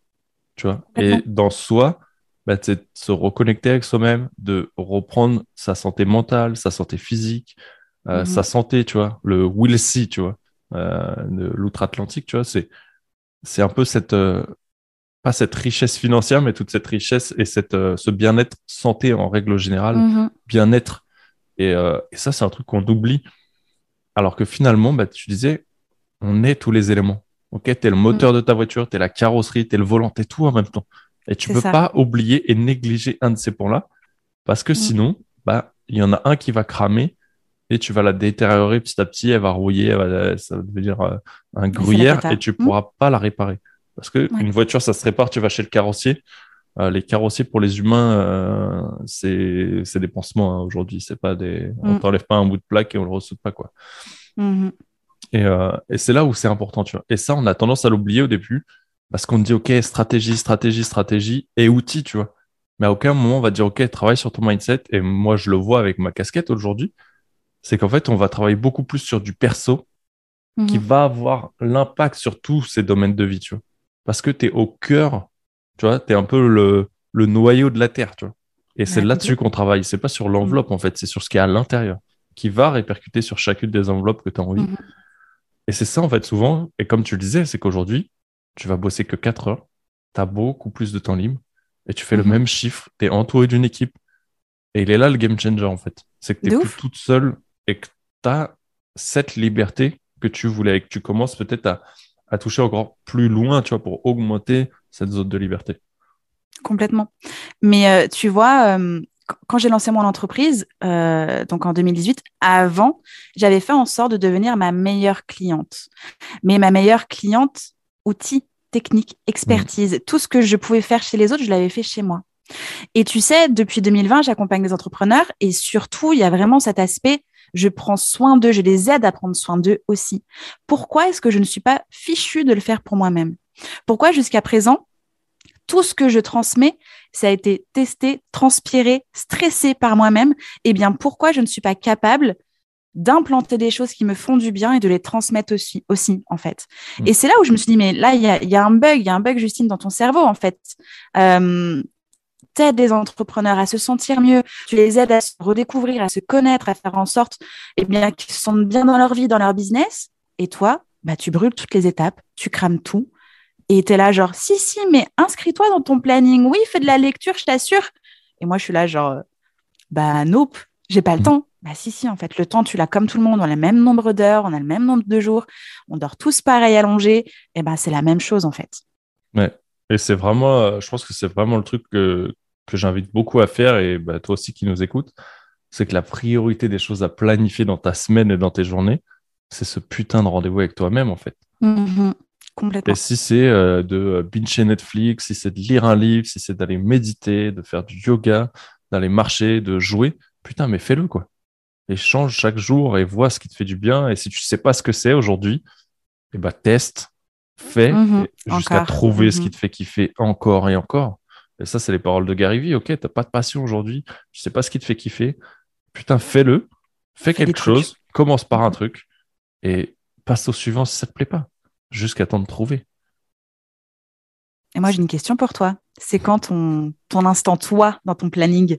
tu vois. Et dans soi, bah, c'est de se reconnecter avec soi-même, de reprendre sa santé mentale, sa santé physique, euh, mhm. sa santé, tu vois, le will see, tu vois, euh, de l'outre-Atlantique, tu vois, c'est, c'est un peu cette, euh, pas cette richesse financière, mais toute cette richesse et cette, ce bien-être santé en règle générale, mhm. bien-être. Et, et, ça, c'est un truc qu'on oublie. Alors que finalement, bah, tu disais, on est tous les éléments. Ok, t'es le moteur mhm. de ta voiture, t'es la carrosserie, t'es le volant, t'es tout en même temps. Et tu peux pas oublier et négliger un de ces points-là, parce que mm. sinon, bah, il y en a un qui va cramer et tu vas la détériorer petit à petit, elle va rouiller, ça va devenir euh, un gruyère et tu mm. pourras pas la réparer. Parce que une voiture, ça se répare, tu vas chez le carrossier. Euh, les carrossiers pour les humains, euh, c'est des pansements hein, aujourd'hui. C'est pas des, on mm. t'enlève pas un bout de plaque et on le ressoute pas quoi. Mm-hmm. Et, et c'est là où c'est important, tu vois. Et ça, on a tendance à l'oublier au début parce qu'on dit, OK, stratégie, stratégie, stratégie et outils, tu vois. Mais à aucun moment, on va dire, OK, travaille sur ton mindset. Et moi, je le vois avec ma casquette aujourd'hui. C'est qu'en fait, on va travailler beaucoup plus sur du perso qui mhm. va avoir l'impact sur tous ces domaines de vie, tu vois. Parce que tu es au cœur, tu vois, tu es un peu le, le, noyau de la Terre, tu vois. Et c'est là-dessus qu'on travaille. C'est pas sur l'enveloppe, en fait, c'est sur ce qui est à l'intérieur, qui va répercuter sur chacune des enveloppes que tu as envie. Mhm. Et c'est ça, en fait, souvent. Et comme tu le disais, c'est qu'aujourd'hui, tu vas bosser que 4 heures, tu as beaucoup plus de temps libre et tu fais le mhm. même chiffre, tu es entouré d'une équipe. Et il est là le game changer en fait. C'est que tu n'es plus toute seule et que tu as cette liberté que tu voulais et que tu commences peut-être à, à, toucher encore plus loin, tu vois, pour augmenter cette zone de liberté. Complètement. Mais euh, tu vois, euh, quand j'ai lancé mon entreprise, euh, donc en 2018, avant, j'avais fait en sorte de devenir ma meilleure cliente. Mais ma meilleure cliente, outils, techniques, expertise, tout ce que je pouvais faire chez les autres, je l'avais fait chez moi. Et tu sais, depuis 2020, j'accompagne des entrepreneurs et surtout, il y a vraiment cet aspect, je prends soin d'eux, je les aide à prendre soin d'eux aussi. Pourquoi est-ce que je ne suis pas fichue de le faire pour moi-même? Pourquoi jusqu'à présent, tout ce que je transmets, ça a été testé, transpiré, stressé par moi-même? Eh bien, pourquoi je ne suis pas capable d'implanter des choses qui me font du bien et de les transmettre aussi, aussi en fait? Mm. Et c'est là où je me suis dit, mais là, il y a, y a, un bug, il y a un bug, Justine, dans ton cerveau, en fait. Euh, aides des entrepreneurs à se sentir mieux, tu les aides à se redécouvrir, à se connaître, à faire en sorte eh bien, qu'ils se sentent bien dans leur vie, dans leur business. Et toi, bah, tu brûles toutes les étapes, tu crames tout. Et tu es là, genre, si, si, mais inscris-toi dans ton planning. Oui, fais de la lecture, je t'assure. Et moi, je suis là, genre, bah, nope, j'ai pas le mm. temps. Bah si, si, en fait, le temps, tu l'as comme tout le monde, on a le même nombre d'heures, on a le même nombre de jours, on dort tous pareil allongés, et eh ben c'est la même chose en fait. Ouais, et c'est vraiment, euh, je pense que c'est vraiment le truc que, que j'invite beaucoup à faire, et bah, toi aussi qui nous écoutes, c'est que la priorité des choses à planifier dans ta semaine et dans tes journées, c'est ce putain de rendez-vous avec toi-même en fait. Mm-hmm. Complètement. Et si c'est euh, de euh, bincher Netflix, si c'est de lire un livre, si c'est d'aller méditer, de faire du yoga, d'aller marcher, de jouer, putain, mais fais-le quoi et change chaque jour et vois ce qui te fait du bien. Et si tu sais pas ce que c'est aujourd'hui, eh ben, teste, fais mhm. jusqu'à trouver ce qui mhm. te fait kiffer encore et encore. Et ça, c'est les paroles de Gary Vee. Ok, t'as pas de passion aujourd'hui, tu sais pas ce qui te fait kiffer. Putain, fais-le, fais, quelque chose, commence par un mhm. truc et passe au suivant si ça te plaît pas, jusqu'à temps de trouver. Et moi, j'ai une question pour toi. C'est quand ton, ton instant toi dans ton planning?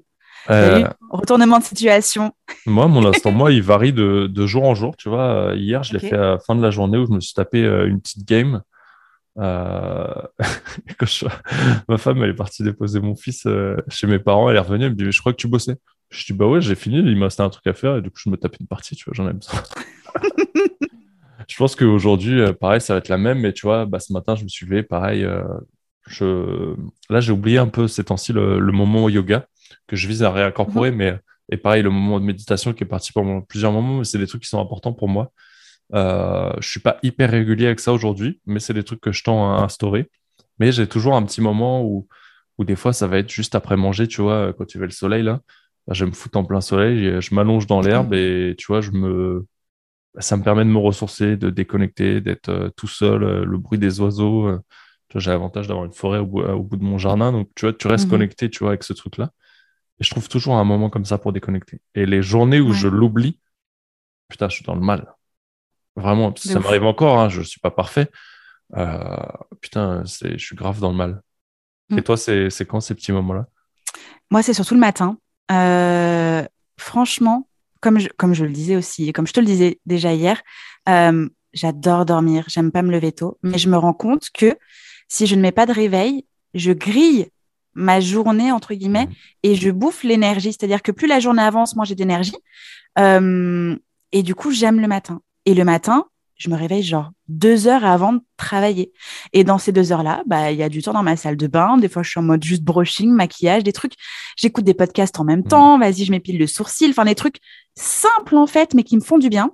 Euh, retournement de situation? (laughs) Moi, mon instant, moi, il varie de, de, jour en jour. Tu vois, euh, hier, je l'ai fait à la fin de la journée où je me suis tapé euh, une petite game. Euh... (laughs) Ma femme, elle est partie déposer mon fils chez mes parents. Elle est revenue. Elle me dit, je crois que tu bossais. Je dis, bah ouais, j'ai fini. Il m'a resté un truc à faire. Et du coup, je me tapais une partie. Tu vois, j'en ai besoin. (laughs) je pense qu'aujourd'hui, pareil, ça va être la même. Mais tu vois, bah, ce matin, je me suis levé. Pareil, je... là, j'ai oublié un peu ces temps-ci le, le moment yoga que je vise à réincorporer. Mhm. Mais et pareil, le moment de méditation qui est parti pendant plusieurs moments, mais c'est des trucs qui sont importants pour moi. Euh, je suis pas hyper régulier avec ça aujourd'hui, mais c'est des trucs que je tends à instaurer. Mais j'ai toujours un petit moment où, où des fois, ça va être juste après manger, tu vois, quand tu veux le soleil là. bah, je me foutre en plein soleil, je m'allonge dans l'herbe et tu vois, je me, bah, ça me permet de me ressourcer, de déconnecter, d'être euh, tout seul, euh, le bruit des oiseaux. Euh, j'ai l'avantage d'avoir une forêt au bout, de mon jardin, donc tu vois, tu restes mhm. connecté, tu vois, avec ce truc-là. Et je trouve toujours un moment comme ça pour déconnecter. Et les journées où je l'oublie, putain, je suis dans le mal. Vraiment, ça m'arrive encore, hein, je ne suis pas parfait. putain, je suis grave dans le mal. Et mm. toi, c'est quand ces petits moments-là? Moi, c'est surtout le matin. franchement, comme je, comme je le disais aussi, et comme je te le disais déjà hier, j'adore dormir, j'aime pas me lever tôt, mais je me rends compte que si je ne mets pas de réveil, je grille ma journée, entre guillemets, mmh. et je bouffe l'énergie. C'est-à-dire que plus la journée avance, moins j'ai d'énergie. Euh, et du coup, j'aime le matin. Et le matin, je me réveille genre deux heures avant de travailler. Et dans ces deux heures-là, bah, il y a du temps dans ma salle de bain. Des fois, je suis en mode juste brushing, maquillage, des trucs. J'écoute des podcasts en même mmh. temps. Vas-y, je m'épile le sourcil. Enfin, des trucs simples, en fait, mais qui me font du bien.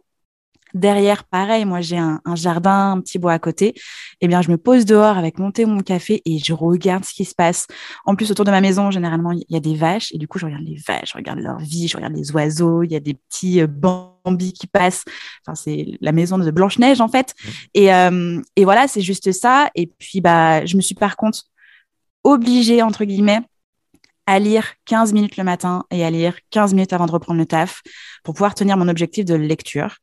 Derrière, pareil, moi j'ai un, jardin, un petit bois à côté. Eh bien, je me pose dehors avec mon thé ou mon café et je regarde ce qui se passe. En plus, autour de ma maison, généralement, il y a des vaches et du coup, je regarde les vaches, je regarde leur vie, je regarde les oiseaux. Il y a des petits euh, bambis qui passent. Enfin, c'est la maison de Blanche Neige en fait. Mmh. Et, euh, et voilà, c'est juste ça. Et puis, bah, je me suis par contre obligée entre guillemets à lire 15 minutes le matin et à lire 15 minutes avant de reprendre le taf pour pouvoir tenir mon objectif de lecture.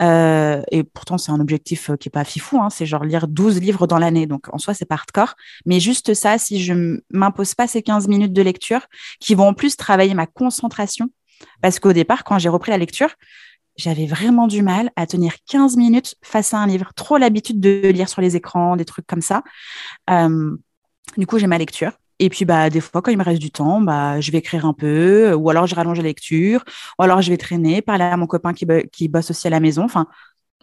Euh, et pourtant, c'est un objectif euh, qui est pas fifou, hein, c'est genre lire 12 livres dans l'année. Donc, en soi, c'est pas hardcore. Mais juste ça, si je m'impose pas ces 15 minutes de lecture, qui vont en plus travailler ma concentration, parce qu'au départ, quand j'ai repris la lecture, j'avais vraiment du mal à tenir 15 minutes face à un livre. Trop l'habitude de lire sur les écrans, des trucs comme ça. Euh, du coup, j'ai ma lecture. Et puis, bah, des fois, quand il me reste du temps, bah, je vais écrire un peu, ou alors je rallonge la lecture, ou alors je vais traîner, parler à mon copain qui, qui bosse aussi à la maison. Enfin,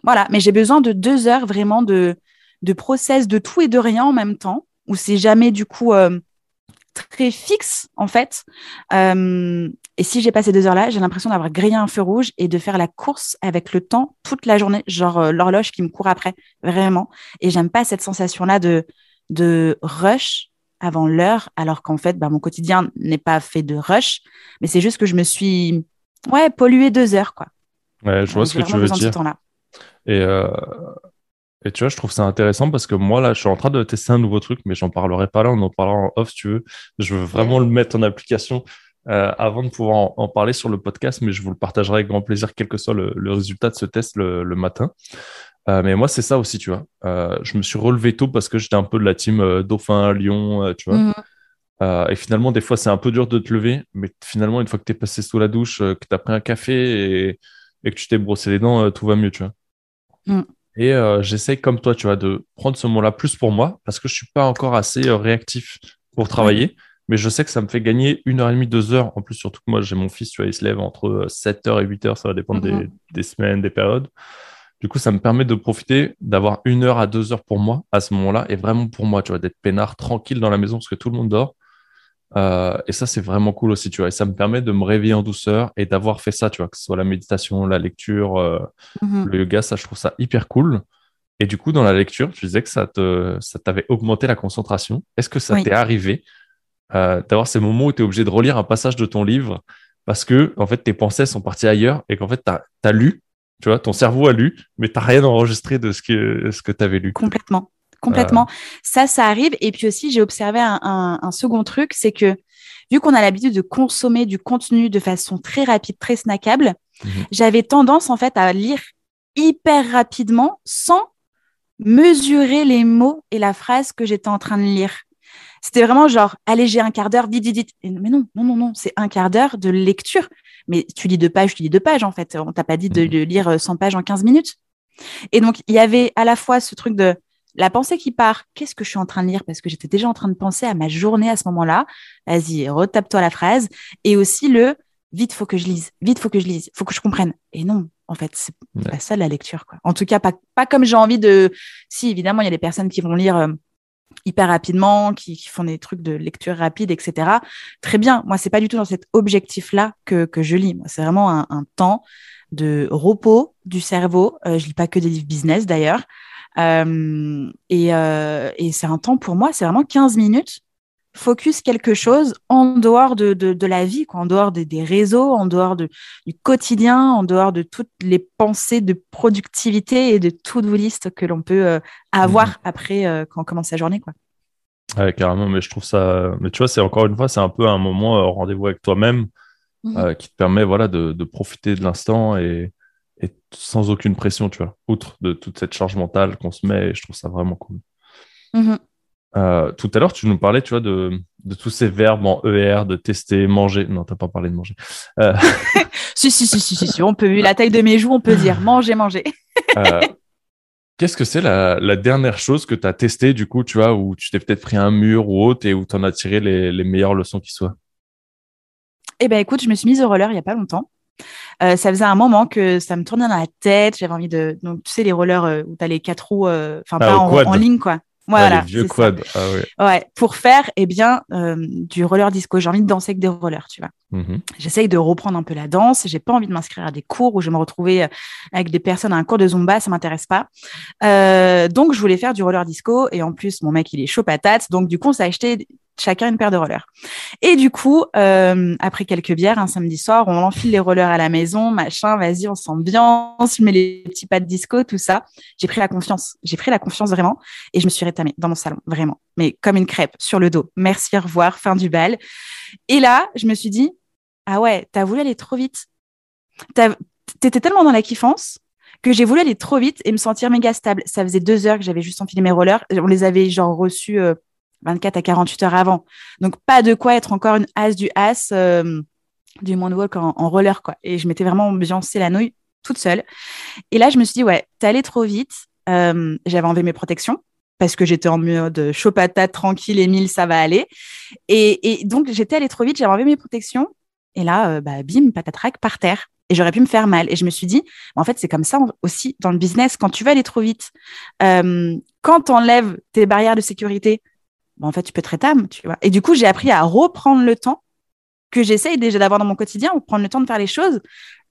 voilà. Mais j'ai besoin de deux heures vraiment de, de process de tout et de rien en même temps, où c'est jamais du coup euh, très fixe, en fait. Et si j'ai passé deux heures là, j'ai l'impression d'avoir grillé un feu rouge et de faire la course avec le temps toute la journée, genre euh, l'horloge qui me court après, vraiment. Et j'aime pas cette sensation-là de, de rush avant l'heure, alors qu'en fait, bah, mon quotidien n'est pas fait de rush, mais c'est juste que je me suis ouais, pollué deux heures. Quoi. Ouais, je vois ce que tu veux dire. Et, euh, et tu vois, je trouve ça intéressant parce que moi, là, je suis en train de tester un nouveau truc, mais j'en parlerai pas là, on en parlera en off si tu veux. Je veux vraiment le mettre en application euh, avant de pouvoir en, parler sur le podcast, mais je vous le partagerai avec grand plaisir, quel que soit le, résultat de ce test le, le matin. Euh, mais moi, c'est ça aussi, tu vois. Euh, je me suis relevé tôt parce que j'étais un peu de la team euh, Dauphin, Lyon, tu vois. Mhm. et finalement, des fois, c'est un peu dur de te lever, mais finalement, une fois que tu es passé sous la douche, que tu as pris un café et, que tu t'es brossé les dents, tout va mieux, tu vois. Mhm. Et j'essaye, comme toi, tu vois, de prendre ce moment-là plus pour moi parce que je suis pas encore assez réactif pour travailler. Mais je sais que ça me fait gagner une heure et demie, deux heures. En plus, surtout que moi, j'ai mon fils, tu vois, il se lève entre 7 heures et 8 heures. Ça va dépendre des, mhm. des, semaines, des périodes. Du coup, ça me permet de profiter, d'avoir une heure à deux heures pour moi à ce moment-là, et vraiment pour moi, tu vois, d'être peinard, tranquille dans la maison parce que tout le monde dort. Euh, et ça, c'est vraiment cool aussi, tu vois. Et ça me permet de me réveiller en douceur et d'avoir fait ça, tu vois, que ce soit la méditation, la lecture, euh, mhm. le yoga, ça, je trouve ça hyper cool. Et du coup, dans la lecture, tu disais que ça te, ça t'avait augmenté la concentration. Est-ce que ça t'est arrivé euh, d'avoir ces moments où tu es obligé de relire un passage de ton livre parce que, en fait, tes pensées sont parties ailleurs et qu'en fait, tu as, lu tu vois, ton cerveau a lu, mais tu n'as rien enregistré de ce que, ce que tu avais lu. Complètement. Complètement. Ça, ça arrive. Et puis aussi, j'ai observé un, second truc, c'est que vu qu'on a l'habitude de consommer du contenu de façon très rapide, très snackable, mhm. j'avais tendance en fait à lire hyper rapidement sans mesurer les mots et la phrase que j'étais en train de lire. C'était vraiment genre, allez, j'ai un quart d'heure, vite, vite, vite. Mais non, non, non, non, c'est un quart d'heure de lecture mais tu lis deux pages, tu lis deux pages en fait. On t'a pas dit de, mhm. lire 100 pages en 15 minutes. Et donc, il y avait à la fois ce truc de la pensée qui part, qu'est-ce que je suis en train de lire? Parce que j'étais déjà en train de penser à ma journée à ce moment-là. Vas-y, retape-toi la phrase. Et aussi le vite, faut que je lise, vite, faut que je lise, faut que je comprenne. Et non, en fait, c'est pas ça la lecture. Quoi. En tout cas, pas, pas comme j'ai envie de. Si, évidemment, il y a des personnes qui vont lire. Euh, hyper rapidement, qui, font des trucs de lecture rapide, etc. Très bien. Moi, c'est pas du tout dans cet objectif-là que, que je lis. C'est vraiment un, temps de repos du cerveau. Euh, je lis pas que des livres business d'ailleurs. Euh, et, euh, et c'est un temps pour moi, c'est vraiment 15 minutes focus quelque chose en dehors de, de, la vie, quoi, en dehors des, réseaux, en dehors de, du quotidien, en dehors de toutes les pensées de productivité et de to-do list que l'on peut euh, avoir mhm. après euh, quand on commence sa journée. Quoi. Ouais, carrément, mais je trouve ça. Mais tu vois, c'est encore une fois, c'est un peu un moment euh, rendez-vous avec toi-même mhm. qui te permet voilà, de, de profiter de l'instant et, et, sans aucune pression, tu vois, outre de toute cette charge mentale qu'on se met. Et je trouve ça vraiment cool. Mhm. Euh, tout à l'heure, tu nous parlais, tu vois, de, de, tous ces verbes en ER, de tester, manger. Non, t'as pas parlé de manger. Euh... (laughs) si, si, si, si, si, on peut, vu la taille de mes joues, on peut dire (laughs) manger, manger. euh, Qu'est-ce que c'est la, la, dernière chose que tu as testé, du coup, tu vois, où tu t'es peut-être pris un mur ou autre et où tu en as tiré les, les, meilleures leçons qui soient? Eh ben, écoute, je me suis mise au roller il y a pas longtemps. Euh, ça faisait un moment que ça me tournait dans la tête. J'avais envie de. Donc, tu sais, les rollers euh, où tu as les quatre roues, euh, enfin, ah, pas en, en, ligne, quoi. Voilà. vieux. Ah, ouais. ouais. Pour faire, eh bien, euh, du roller disco. J'ai envie de danser avec des rollers, tu vois. Mm-hmm. J'essaye de reprendre un peu la danse. J'ai pas envie de m'inscrire à des cours où je vais me retrouver euh, avec des personnes à un cours de zumba. Ça m'intéresse pas. Euh, donc, je voulais faire du roller disco. Et en plus, mon mec, il est chaud patate. Donc, du coup, on s'est acheté chacun une paire de rollers. Et du coup, euh, après quelques bières, un samedi soir, on enfile les rollers à la maison, machin, vas-y, on s'ambiance, je mets les petits pas de disco, tout ça. J'ai pris la confiance. J'ai pris la confiance vraiment. Et je me suis rétamée dans mon salon, vraiment. Mais comme une crêpe, sur le dos. Merci, au revoir, fin du bal. Et là, je me suis dit, ah ouais, t'as voulu aller trop vite. T'étais tellement dans la kiffance que j'ai voulu aller trop vite et me sentir méga stable. Ça faisait deux heures que j'avais juste enfilé mes rollers. On les avait genre reçus euh, 24 à 48 heures avant. Donc, pas de quoi être encore une as du as euh, du moonwalk en, en roller, quoi. Et je m'étais vraiment ambiancé la nouille toute seule. Et là, je me suis dit, ouais, t'es allé trop vite. Euh, j'avais enlevé mes protections parce que j'étais en mode chaud patate, tranquille, Émile, ça va aller. Et, donc, j'étais allée trop vite, j'avais enlevé mes protections. Et là, euh, bah, bim, patatrac, par terre. Et j'aurais pu me faire mal. Et je me suis dit, en fait, c'est comme ça aussi dans le business. Quand tu vas aller trop vite, quand tu enlèves tes barrières de sécurité, en fait, tu peux te rétamer, tu vois. Et du coup, j'ai appris à reprendre le temps que j'essaye déjà d'avoir dans mon quotidien, prendre le temps de faire les choses.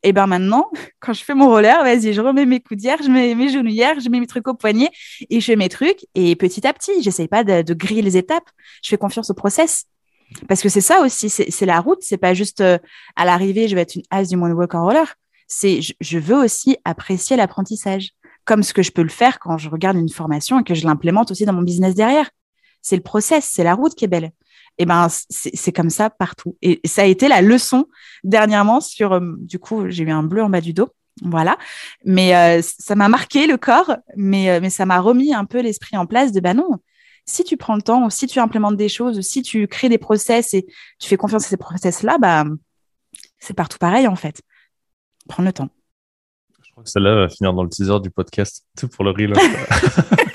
Et ben maintenant, (laughs) quand je fais mon roller, vas-y, je remets mes coudières, je mets mes genouillères, je mets mes trucs au poignet et je fais mes trucs. Et petit à petit, j'essaye pas de, griller les étapes. Je fais confiance au process. Parce que c'est ça aussi, c'est la route. C'est pas juste euh, à l'arrivée, je vais être une as du moonwalk en roller. C'est je, veux aussi apprécier l'apprentissage, comme ce que je peux le faire quand je regarde une formation et que je l'implémente aussi dans mon business derrière c'est le process, c'est la route qui est belle. Et ben c'est comme ça partout. Et ça a été la leçon dernièrement sur euh, du coup j'ai eu un bleu en bas du dos. Voilà, mais euh, ça m'a marqué le corps, mais, euh, mais ça m'a remis un peu l'esprit en place de bah non, si tu prends le temps, si tu implémentes des choses, si tu crées des process et tu fais confiance à ces process-là, bah, c'est partout pareil en fait. Prends le temps. Je crois que celle-là va finir dans le teaser du podcast, tout pour le reel. (laughs)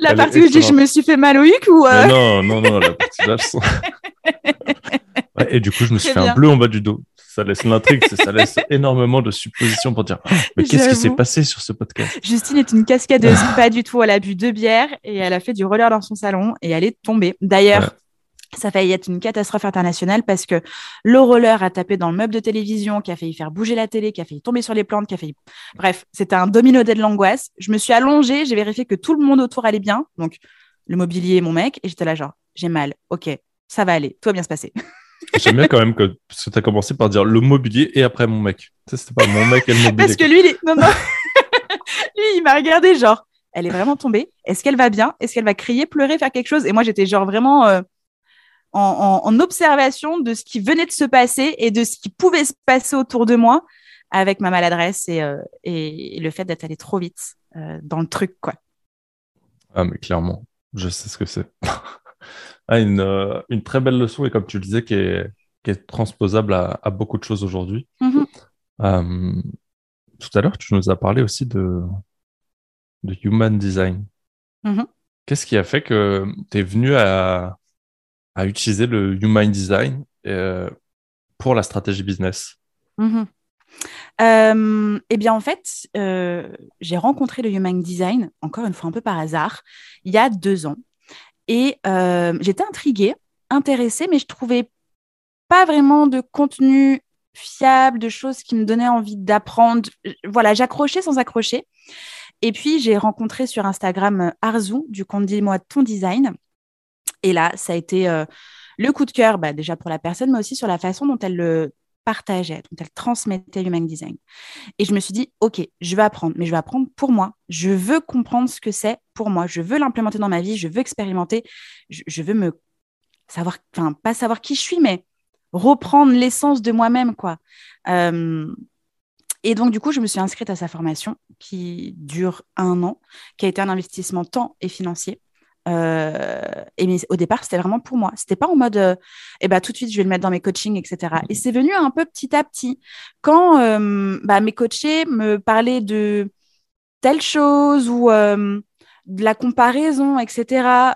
la partie où je dis je me suis fait mal au huc ou euh... Non, non, non, la partie là, (laughs) ouais, et du coup, je me suis fait un bleu en bas du dos. Ça laisse l'intrigue, ça laisse énormément de suppositions pour dire ah, mais qu'est-ce qui s'est passé sur ce podcast? Justine est une cascadeuse, pas du tout. Elle a bu deux bières et elle a fait du roller dans son salon et elle est tombée. D'ailleurs, ça a failli être une catastrophe internationale parce que le roller a tapé dans le meuble de télévision, qui a failli faire bouger la télé, qui a failli tomber sur les plantes, qui a failli. Bref, c'était un domino de l'angoisse. Je me suis allongée, j'ai vérifié que tout le monde autour allait bien, donc le mobilier et mon mec, et j'étais là genre, j'ai mal, ok, ça va aller, tout va bien se passer. (laughs) J'aime bien quand même que, tu as commencé par dire le mobilier et après mon mec. Tu c'était pas mon mec et le mobilier. Parce que lui, il non, non. (laughs) lui, il m'a regardé genre, elle est vraiment tombée. Est-ce qu'elle va bien? Est-ce qu'elle va crier, pleurer, faire quelque chose? Et moi, j'étais genre vraiment. Euh, en, observation de ce qui venait de se passer et de ce qui pouvait se passer autour de moi avec ma maladresse et, euh, le fait d'être allé trop vite euh, dans le truc. quoi. Ah, mais clairement, je sais ce que c'est. (laughs) ah, euh, une, très belle leçon et comme tu le disais, qui est, transposable à, beaucoup de choses aujourd'hui. Mm-hmm. tout à l'heure, tu nous as parlé aussi de, de human design. Mm-hmm. Qu'est-ce qui a fait que tu es venu à, à utiliser le Human Design euh, pour la stratégie business mhm. euh, eh bien, en fait, euh, j'ai rencontré le Human Design, encore une fois un peu par hasard, il y a deux ans. Et j'étais intriguée, intéressée, mais je trouvais pas vraiment de contenu fiable, de choses qui me donnaient envie d'apprendre. Voilà, j'accrochais sans accrocher. Et puis, j'ai rencontré sur Instagram Arzu, du compte Dis-moi ton design, Et là, ça a été le coup de cœur, bah, déjà pour la personne, mais aussi sur la façon dont elle le partageait, dont elle transmettait Human Design. Et je me suis dit, OK, je vais apprendre, mais je vais apprendre pour moi. Je veux comprendre ce que c'est pour moi. Je veux l'implémenter dans ma vie. Je veux expérimenter. Je, veux me savoir, enfin, pas savoir qui je suis, mais reprendre l'essence de moi-même, quoi. Euh, et donc, du coup, je me suis inscrite à sa formation qui dure un an, qui a été un investissement temps et financier. Euh, et mais au départ, c'était vraiment pour moi. C'était pas en mode, euh, eh ben, tout de suite, je vais le mettre dans mes coachings, etc. Et c'est venu un peu petit à petit. Quand euh, bah, mes coachés me parlaient de telle chose ou de la comparaison, etc.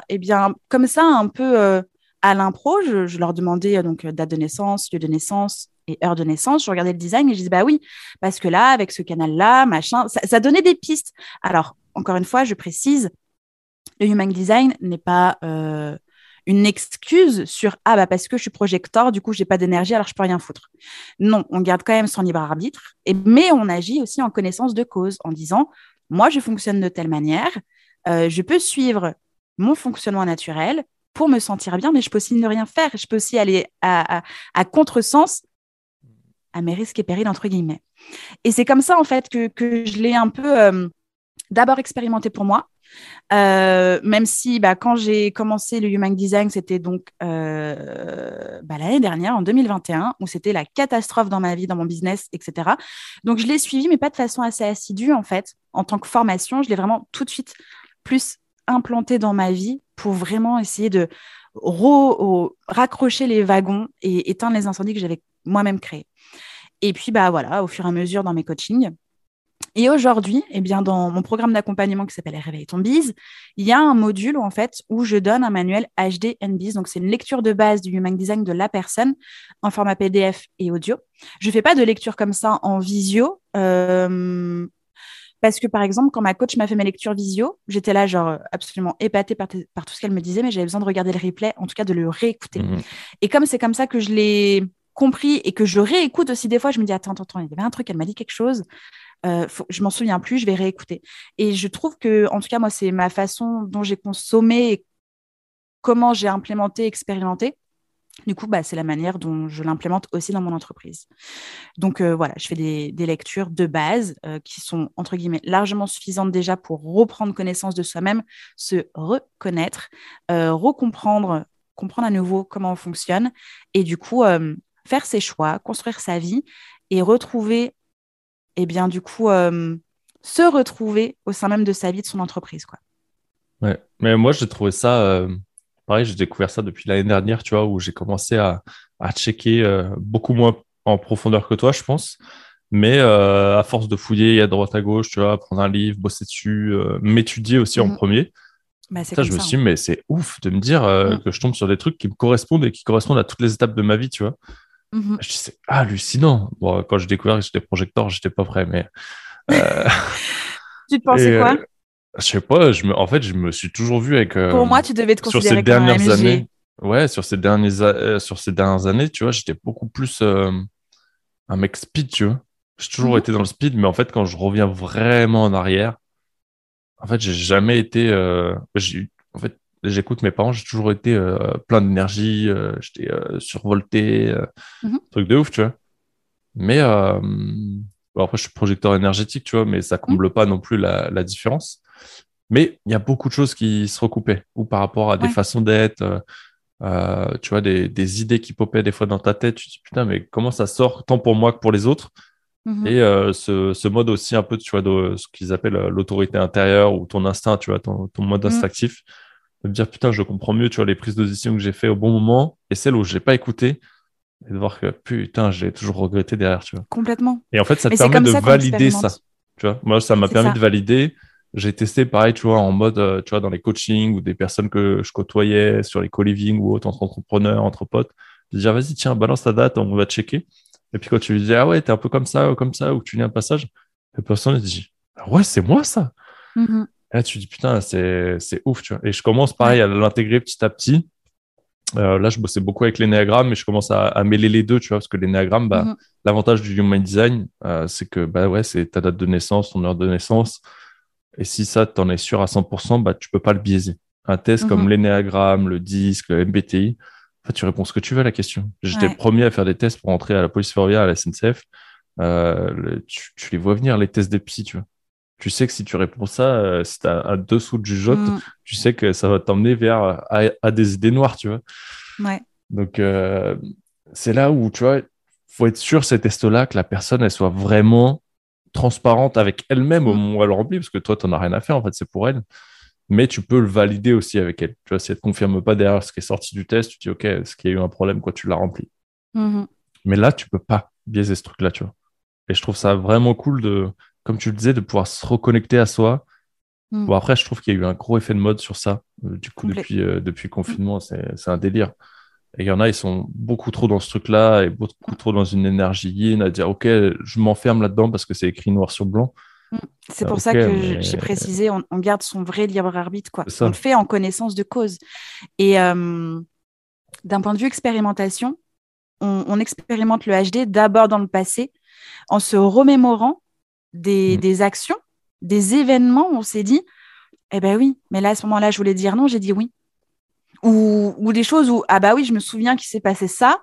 Et eh bien, comme ça, un peu à l'impro, je, leur demandais donc date de naissance, lieu de naissance et heure de naissance. Je regardais le design et je disais, bah oui, parce que là, avec ce canal-là, machin, ça donnait des pistes. Alors, encore une fois, je précise, le human design n'est pas euh, une excuse sur ah bah parce que je suis projecteur, du coup j'ai pas d'énergie alors je peux rien foutre. Non, on garde quand même son libre arbitre, et, mais on agit aussi en connaissance de cause en disant moi je fonctionne de telle manière, euh, je peux suivre mon fonctionnement naturel pour me sentir bien, mais je peux aussi ne rien faire, je peux aussi aller à, à, contresens à mes risques et périls entre guillemets. Et c'est comme ça en fait que, que je l'ai un peu euh, d'abord expérimenté pour moi, euh, même si bah, quand j'ai commencé le Human Design, c'était donc euh, bah, l'année dernière, en 2021, où c'était la catastrophe dans ma vie, dans mon business, etc. Donc je l'ai suivi, mais pas de façon assez assidue en fait. En tant que formation, je l'ai vraiment tout de suite plus implanté dans ma vie pour vraiment essayer de raccrocher les wagons et éteindre les incendies que j'avais moi-même créés. Et puis, bah voilà, au fur et à mesure dans mes coachings, et aujourd'hui, eh bien, dans mon programme d'accompagnement qui s'appelle Réveille ton bise, il y a un module où, en fait, où je donne un manuel HD NBIS. Donc, c'est une lecture de base du Human Design de la personne en format PDF et audio. Je ne fais pas de lecture comme ça en visio. Euh, parce que, par exemple, quand ma coach m'a fait mes lectures visio, j'étais là, genre, absolument épatée par, par tout ce qu'elle me disait, mais j'avais besoin de regarder le replay, en tout cas de le réécouter. Mmh. Et comme c'est comme ça que je l'ai compris et que je réécoute aussi des fois, je me dis, attends, attends, attends, il y avait un truc, elle m'a dit quelque chose. Euh, je m'en souviens plus, je vais réécouter. Et je trouve que, en tout cas, moi, c'est ma façon dont j'ai consommé et comment j'ai implémenté, expérimenté. Du coup, bah, c'est la manière dont je l'implémente aussi dans mon entreprise. Donc euh, voilà, je fais des, lectures de base euh, qui sont, entre guillemets, largement suffisantes déjà pour reprendre connaissance de soi-même, se reconnaître, recomprendre, comprendre à nouveau comment on fonctionne et du coup, faire ses choix, construire sa vie et retrouver et bien du coup euh, se retrouver au sein même de sa vie, de son entreprise. Quoi. Ouais, mais moi j'ai trouvé ça, euh, pareil, j'ai découvert ça depuis l'année dernière, tu vois, où j'ai commencé à, à checker euh, beaucoup moins en profondeur que toi, je pense. Mais à force de fouiller à droite à gauche, tu vois, prendre un livre, bosser dessus, m'étudier aussi en mhm. premier. Bah, ça, je me suis dit, hein. mais c'est ouf de me dire mhm. que je tombe sur des trucs qui me correspondent et qui correspondent à toutes les étapes de ma vie, tu vois. Mhm. Je dis, c'est hallucinant. Bon, quand j'ai découvert que j'étais projecteur, j'étais pas prêt, mais. (laughs) Euh, tu te pensais quoi? euh, Je sais pas. Je me... En fait, je me suis toujours vu avec. Euh, Pour moi, tu devais te considérer sur ces dernières années. Ouais, sur ces dernières, sur ces dernières années, tu vois, j'étais beaucoup plus un mec speed, tu vois. J'ai toujours mhm. été dans le speed, mais en fait, quand je reviens vraiment en arrière, en fait, j'ai jamais été. En fait, j'écoute mes parents, j'ai toujours été euh, plein d'énergie, euh, j'étais euh, survolté, mhm. truc de ouf, tu vois. Mais après, je suis projecteur énergétique, tu vois, mais ça comble mhm. pas non plus la, différence. Mais il y a beaucoup de choses qui se recoupaient, ou par rapport à des façons d'être, tu vois, des, idées qui popaient des fois dans ta tête. Tu te dis, putain, mais comment ça sort tant pour moi que pour les autres? Mhm. Et ce, mode aussi un peu, tu vois, de ce qu'ils appellent l'autorité intérieure ou ton instinct, tu vois, ton, mode instinctif de me dire putain, je comprends mieux, tu vois, les prises de décision que j'ai fait au bon moment et celles où je n'ai pas écouté et de voir que putain, j'ai toujours regretté derrière, tu vois. Complètement. Et en fait, ça te permet de valider ça. Tu vois, moi, ça m'a permis de valider. J'ai testé pareil, tu vois, en mode, euh, tu vois, dans les coachings ou des personnes que je côtoyais sur les co-living ou autres entre entrepreneurs, entre potes, de dire vas-y, tiens, balance ta date, on va checker. Et puis quand tu lui dis ah ouais, t'es un peu comme ça ou comme ça, ou tu lis un passage, la personne dit ah ouais, c'est moi ça. Mm-hmm là, tu te dis, putain, c'est, ouf, tu vois. Et je commence pareil à l'intégrer petit à petit. Euh, là, je bossais beaucoup avec l'énéagramme, mais je commence à, mêler les deux, tu vois, parce que l'énéagramme, bah, mhm. l'avantage du human design, euh, c'est que bah, ouais, c'est ta date de naissance, ton heure de naissance. Et si ça, tu en es sûr à 100%, bah, tu peux pas le biaiser. un test comme Mhm. l'énéagramme, le disque, le MBTI, tu réponds ce que tu veux à la question. J'étais Ouais. le premier à faire des tests pour entrer à la police ferroviaire, à la SNCF. Euh, le- tu, tu les vois venir, les tests des psy, tu vois. Tu sais que si tu réponds ça, euh, si tu à dessous du jote, Mm. tu sais que ça va t'emmener vers à, à des idées noires, tu vois. Ouais. Donc, euh, c'est là où, tu vois, faut être sûr, ces tests-là, que la personne, elle soit vraiment transparente avec elle-même au Mm. moment où elle le remplit, parce que toi, tu n'en as rien à faire, en fait, c'est pour elle. Mais tu peux le valider aussi avec elle. Tu vois, si elle ne te confirme pas derrière ce qui est sorti du test, tu dis, OK, est-ce qu'il y a eu un problème, quoi, tu l'as rempli. Mhm. Mais là, tu peux pas biaiser ce truc-là, tu vois. Et je trouve ça vraiment cool de, comme tu le disais, de pouvoir se reconnecter à soi. Mm. Bon, après, je trouve qu'il y a eu un gros effet de mode sur ça. Euh, Du coup, depuis, euh, depuis le confinement, c'est, c'est un délire. Et il y en a, ils sont beaucoup trop dans ce truc-là et beaucoup trop dans une énergie yin à dire, OK, je m'enferme là-dedans parce que c'est écrit noir sur blanc. C'est Ah, pour ça que mais- j'ai précisé, on, on garde son vrai libre arbitre, quoi. On le fait en connaissance de cause. Et euh, d'un point de vue expérimentation, on, on expérimente le HD d'abord dans le passé, en se remémorant des, Mm. des actions, des événements où on s'est dit, eh ben oui, mais là, à ce moment-là, je voulais dire non, j'ai dit oui. Ou, ou des choses où, ah bah oui, je me souviens qu'il s'est passé ça.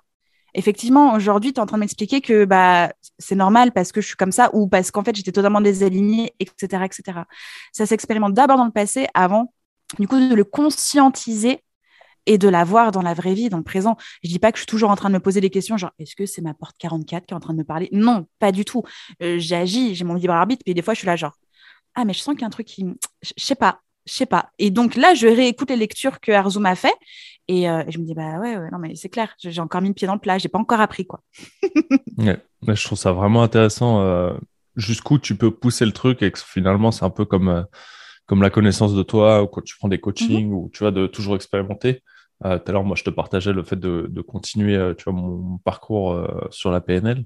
Effectivement, aujourd'hui, tu es en train de m'expliquer que bah, c'est normal parce que je suis comme ça ou parce qu'en fait, j'étais totalement désalignée, etc., etc. Ça s'expérimente d'abord dans le passé avant, du coup, de le conscientiser et de l'avoir dans la vraie vie, dans le présent. Je dis pas que je suis toujours en train de me poser des questions, genre, est-ce que c'est ma porte 44 qui est en train de me parler? Non, pas du tout. Euh, J'agis, j'ai mon libre arbitre, puis des fois, je suis là, genre, ah, mais je sens qu'il y a un truc qui. Je sais pas, je sais pas. Et donc là, je réécoute les lectures que Arzu m'a fait, et, euh, et je me dis, bah ouais, non, mais c'est clair, j'ai encore mis le pied dans le plat, j'ai pas encore appris, quoi. (laughs) Ouais. Je trouve ça vraiment intéressant euh, jusqu'où tu peux pousser le truc et que finalement, c'est un peu comme, comme la connaissance de toi ou quand tu prends des coachings ou tu vois, de toujours expérimenter. Euh, tout à l'heure, moi, je te partageais le fait de, de continuer euh, tu vois, mon parcours euh, sur la PNL.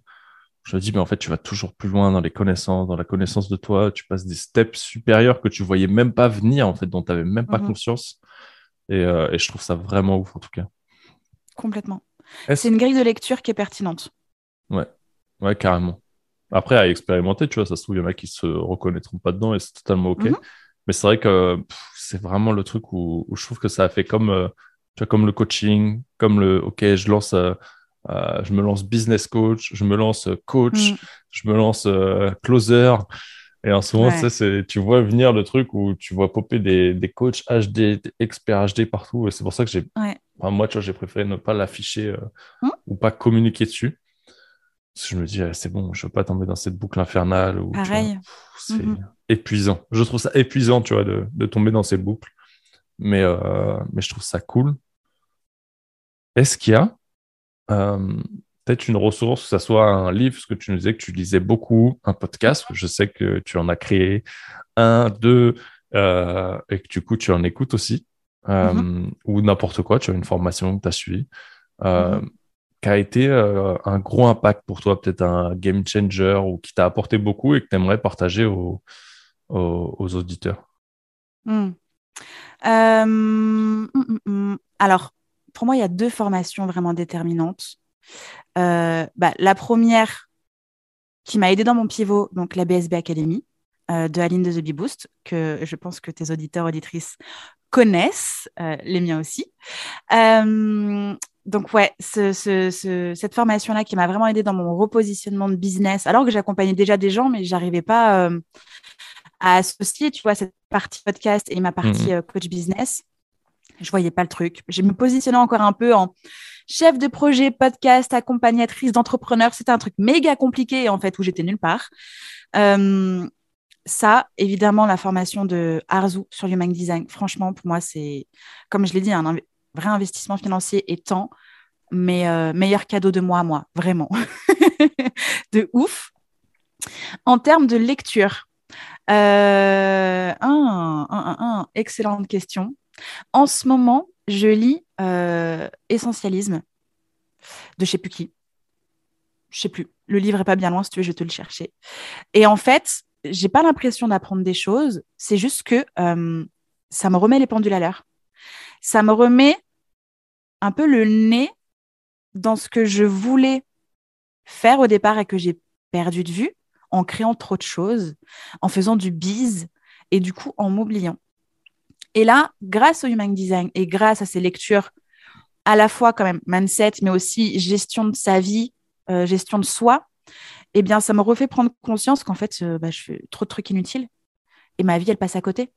Je me dis, mais en fait, tu vas toujours plus loin dans les connaissances, dans la connaissance de toi. Tu passes des steps supérieurs que tu voyais même pas venir, en fait, dont tu n'avais même pas Mhm. conscience. Et, euh, et je trouve ça vraiment ouf, en tout cas. Complètement. C'est une grille de lecture qui est pertinente. Ouais, ouais, carrément. Après, à expérimenter, tu vois, ça se trouve, il y en a qui se reconnaîtront pas dedans et c'est totalement OK. Mhm. Mais c'est vrai que c'est vraiment le truc où, où je trouve que ça a fait comme, euh, tu vois, comme le coaching, comme le OK, je lance, euh, euh, je me lance business coach, je me lance coach, Mm. je me lance closer. Et en ce moment, Ouais. ça, c'est, tu vois venir le truc où tu vois popper des, des coachs HD, des experts HD partout. Et c'est pour ça que j'ai, Ouais. enfin, moi, tu vois, j'ai préféré ne pas l'afficher Hmm. ou pas communiquer dessus. Parce que je me dis, eh, c'est bon, je veux pas tomber dans cette boucle infernale. Où, tu vois, Pareil. pff, Mhm. Épuisant. Je trouve ça épuisant, tu vois, de, de tomber dans ces boucles. Mais, euh, mais je trouve ça cool. Est-ce qu'il y a euh, peut-être une ressource, que ce soit un livre, parce que tu nous disais que tu lisais beaucoup, un podcast, je sais que tu en as créé un, deux, euh, et que du coup tu en écoutes aussi, Mhm. ou n'importe quoi, tu as une formation que tu as suivie, Mhm. qui a été euh, un gros impact pour toi, peut-être un game changer, ou qui t'a apporté beaucoup et que tu aimerais partager aux, aux, auditeurs. Mm. Euh, mm, mm, mm. Alors, pour moi, il y a deux formations vraiment déterminantes. Euh, bah, la première qui m'a aidé dans mon pivot, donc la BSB Academy euh, de Aline de The Bee Boost, que je pense que tes auditeurs, auditrices connaissent, les miens aussi. Donc ouais, ce, ce, ce- cette formation-là qui m'a vraiment aidé dans mon repositionnement de business, alors que j'accompagnais déjà des gens, mais j'arrivais pas à associer, tu vois, cette partie podcast et ma partie Mhm. euh, coach business. Je voyais pas le truc. Je me positionnais encore un peu en chef de projet, podcast, accompagnatrice d'entrepreneurs. C'était un truc méga compliqué en fait où j'étais nulle part. Euh, ça, évidemment, la formation de Arzu sur Human Design, franchement, pour moi, c'est, comme je l'ai dit, un inv- vrai investissement financier et temps, mais euh, meilleur cadeau de moi à moi, vraiment. (laughs) de ouf. En termes de lecture, euh, un, un, un, excellente question. En ce moment, je lis euh, Essentialisme de je sais plus qui. Je sais plus. Le livre est pas bien loin, si tu veux, je te le chercher. Et en fait, j'ai pas l'impression d'apprendre des choses. C'est juste que euh, ça me remet les pendules à l'heure. Ça me remet un peu le nez dans ce que je voulais faire au départ et que j'ai perdu de vue en créant trop de choses, en faisant du bise et du coup en m'oubliant. Et là, grâce au Human Design et grâce à ces lectures, à la fois quand même mindset, mais aussi gestion de sa vie, euh, gestion de soi, eh bien, ça me refait prendre conscience qu'en fait, euh, bah, je fais trop de trucs inutiles et ma vie, elle passe à côté.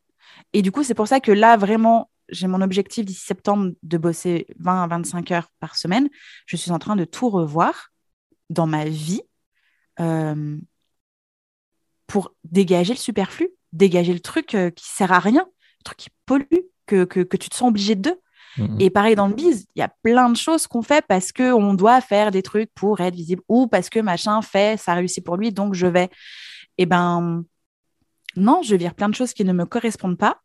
Et du coup, c'est pour ça que là, vraiment, j'ai mon objectif d'ici septembre de bosser 20 à 25 heures par semaine. Je suis en train de tout revoir dans ma vie euh, pour dégager le superflu, dégager le truc euh, qui sert à rien, le truc qui pollue, que, que, que tu te sens obligé de. Mmh. Et pareil dans le biz, il y a plein de choses qu'on fait parce qu'on doit faire des trucs pour être visible ou parce que machin fait, ça réussit pour lui, donc je vais. Eh ben non, je vire plein de choses qui ne me correspondent pas.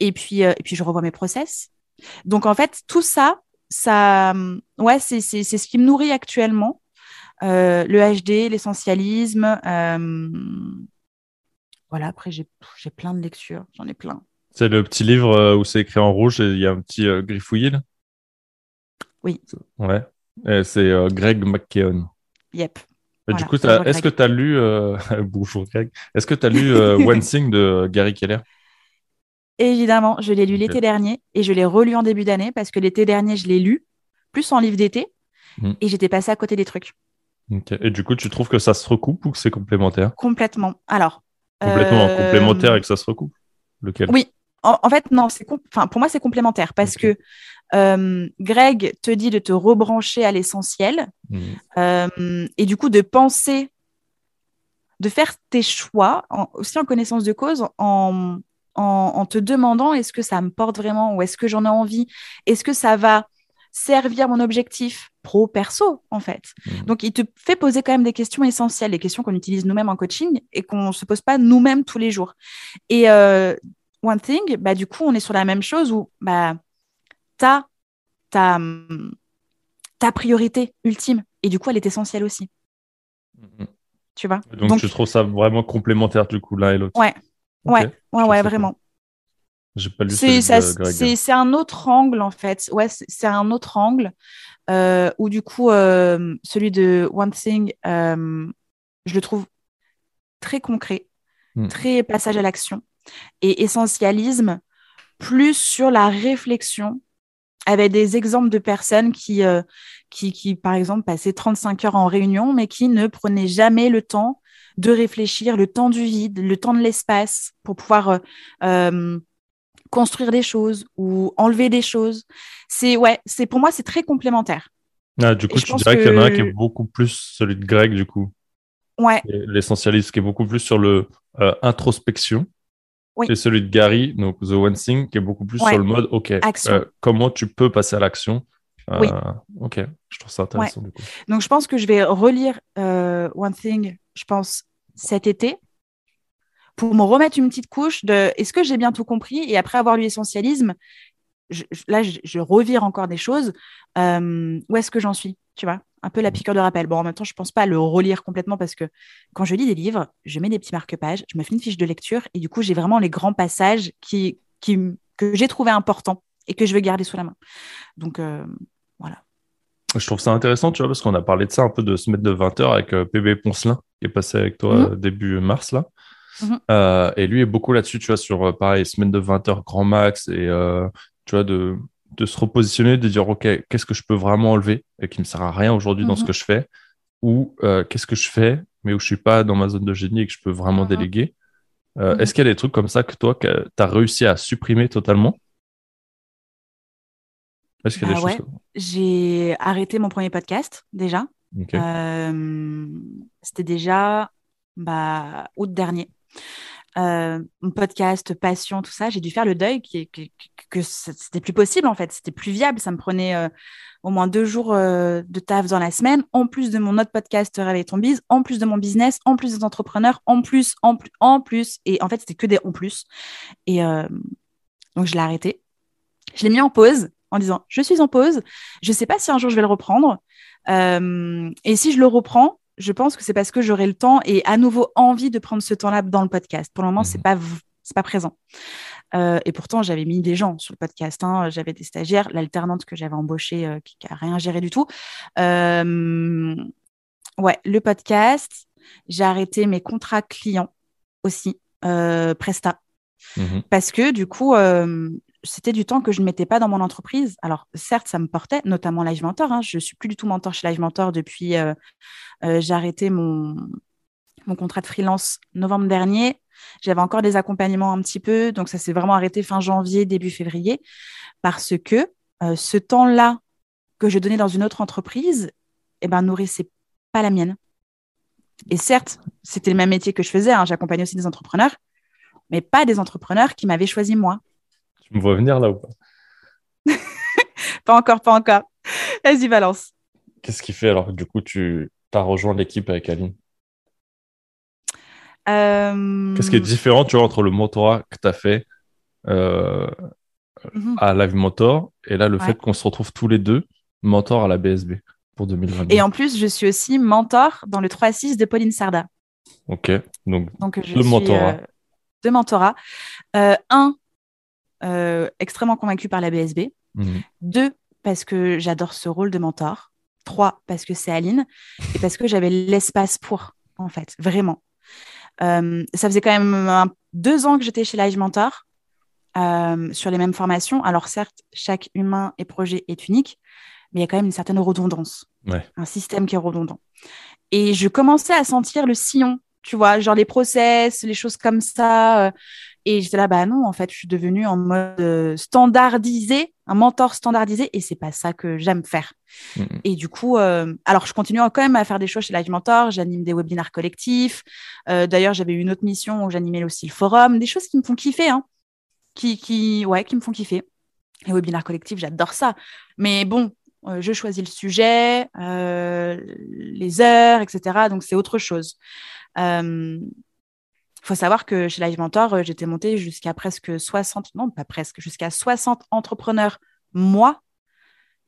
Et puis, euh, et puis je revois mes process. Donc en fait, tout ça, ça, ouais, c'est ce qui me nourrit actuellement. Euh, le HD, l'essentialisme. Euh, voilà, après, j'ai plein de lectures, j'en ai plein. C'est le petit livre où c'est écrit en rouge et il y a un petit griffouillis là? Oui. Ouais. C'est Greg McKeown. Yep. du coup, est-ce que tu as lu. (laughs) Bonjour Greg. Est-ce que tu as lu (laughs) One Thing de Gary Keller? Évidemment, je l'ai lu l'été dernier et je l'ai relu en début d'année parce que l'été dernier, je l'ai lu, plus en livre d'été, hmm. et j'étais passée à côté des trucs. Et du coup, tu trouves que ça se recoupe ou que c'est complémentaire Complètement. Alors. Complètement euh, complémentaire et que ça se recoupe Lequel Oui. En, fait, non, c'est enfin, pour moi, c'est complémentaire parce que euh, Greg te dit de te rebrancher à l'essentiel hmm. euh, et du coup de penser, de faire tes choix, aussi en connaissance de cause, en, en, te demandant est-ce que ça me porte vraiment ou est-ce que j'en ai envie? Est-ce que ça va servir mon objectif? Pro-perso, en fait. Mmh. Donc, il te fait poser quand même des questions essentielles, des questions qu'on utilise nous-mêmes en coaching et qu'on ne se pose pas nous-mêmes tous les jours. Et euh, One Thing, bah, du coup, on est sur la même chose où bah, tu as ta, ta priorité ultime et du coup, elle est essentielle aussi. Mmh. Tu vois? Donc, Donc, je trouve ça vraiment complémentaire, du coup, l'un et l'autre. Ouais, Ouais, ouais, ouais, vraiment. Pas C'est un autre angle, en fait. Ouais, c'est un autre angle euh, où, du coup, euh, celui de One Thing, euh, je le trouve très concret, hmm. très passage à l'action et essentialisme, plus sur la réflexion avec des exemples de personnes qui, qui, qui, par exemple, passaient 35 heures en réunion, mais qui ne prenaient jamais le temps de réfléchir, le temps du vide, le temps de l'espace pour pouvoir euh, euh, construire des choses ou enlever des choses. C'est ouais, c'est pour moi c'est très complémentaire. Ah, du coup, tu dirais qu'il y en a un qui est beaucoup plus celui de Greg, du coup. Ouais. L'essentialiste qui est beaucoup plus sur le euh, introspection. Oui. Et celui de Gary, donc The One Thing, qui est beaucoup plus sur le mode, OK, comment tu peux passer à l'action? Oui. Ok, je trouve ça intéressant. Du coup. Donc, je pense que je vais relire One Thing, je pense, cet été pour me remettre une petite couche de est-ce que j'ai bien tout compris? Et après avoir lu l'essentialisme, là je, revire encore des choses. Euh, où est-ce que j'en suis? Tu vois, un peu la piqûre de rappel. Bon, en même temps, je pense pas le relire complètement parce que quand je lis des livres, je mets des petits marque-pages, je me fais une fiche de lecture et du coup j'ai vraiment les grands passages qui, qui que j'ai trouvé importants et que je veux garder sous la main. Donc euh, voilà. Je trouve ça intéressant, tu vois, parce qu'on a parlé de ça un peu de se mettre de 20 heures avec euh, PB Poncelin, qui est passé avec toi mhm. début mars, là. Mhm. Euh, et lui est beaucoup là-dessus, tu vois, sur euh, pareil, semaine de 20 heures grand max, et tu vois, de, de se repositionner, de dire, OK, qu'est-ce que je peux vraiment enlever et qui me sert à rien aujourd'hui dans ce mhm. que je fais, ou qu'est-ce que je fais, mais où je suis pas dans ma zone de génie et que je peux vraiment déléguer. Est-ce qu'il y a des trucs comme ça que toi, tu as réussi à supprimer totalement? Bah j'ai arrêté mon premier podcast déjà. Euh, c'était déjà bah, août dernier. Euh, podcast, passion, tout ça, j'ai dû faire le deuil que, que, c'était plus possible en fait, c'était plus viable. Ça me prenait euh, au moins deux jours de taf dans la semaine, en plus de mon autre podcast Réveille ton bise, en plus de mon business, en plus des entrepreneurs, en plus, en plus, en plus. Et en fait, c'était que des en plus. Et donc, je l'ai arrêté. Je l'ai mis en pause en disant je suis en pause, je ne sais pas si un jour je vais le reprendre. Euh, et si je le reprends, je pense que c'est parce que j'aurai le temps et à nouveau envie de prendre ce temps-là dans le podcast. Pour le moment, c'est mhm. pas c'est pas présent. Euh, et pourtant, j'avais mis des gens sur le podcast. Hein. J'avais des stagiaires, l'alternante que j'avais embauchée euh, qui, n'a rien géré du tout. ouais, le podcast. J'ai arrêté mes contrats clients aussi, Presta. Mhm. parce que du coup, euh, c'était du temps que je ne mettais pas dans mon entreprise. Alors, certes, ça me portait, notamment Live Mentor. Hein. Je suis plus du tout mentor chez Live Mentor depuis. euh, euh, j'ai arrêté mon, mon contrat de freelance novembre dernier. J'avais encore des accompagnements un petit peu, donc ça s'est vraiment arrêté fin janvier, début février, parce que euh, ce temps-là que je donnais dans une autre entreprise, eh ben, nourrissait pas la mienne. Et certes, c'était le même métier que je faisais. hein. J'accompagnais aussi des entrepreneurs, mais pas des entrepreneurs qui m'avaient choisi moi. Tu me vois venir là ou pas? (laughs) Pas encore, pas encore. Vas-y, balance. Qu'est-ce qui fait alors que du coup tu as rejoint l'équipe avec Aline Euh, Qu'est-ce qui est différent tu vois, entre le mentorat que tu as fait euh, mhm. à Live Mentor et là le Ouais. fait qu'on se retrouve tous les deux mentor à la BSB pour 2022 Et en plus, je suis aussi mentor dans le 3-6 de Pauline Sarda. Ok, donc Donc, je De suis, mentorat. euh, de mentorat. Un, extrêmement convaincu par la BSB. mhm. Deux, parce que j'adore ce rôle de mentor. Trois, parce que c'est Aline. Et parce que j'avais l'espace pour, en fait, vraiment. Euh, ça faisait quand même un- deux ans que j'étais chez Live Mentor euh, sur les mêmes formations. Alors, certes, chaque humain et projet est unique, mais il y a quand même une certaine redondance. Ouais. Un système qui est redondant. Et je commençais à sentir le sillon, tu vois, genre les process, les choses comme ça. euh, et j'étais là, bah non, en fait, je suis devenue en mode euh, standardisé, un mentor standardisé, et c'est pas ça que j'aime faire. Et du coup, euh, alors je continue quand même à faire des choses chez Live Mentor, j'anime des webinaires collectifs. Euh, D'ailleurs, j'avais eu une autre mission où j'animais aussi le forum, des choses qui me font kiffer, hein, qui, qui, ouais, qui me font kiffer. Les webinaires collectifs, j'adore ça. Mais bon, euh, je choisis le sujet, les heures, etc. Donc c'est autre chose. Il faut savoir que chez Live Mentor, euh, j'étais montée jusqu'à presque 60, non pas presque, jusqu'à 60 entrepreneurs mois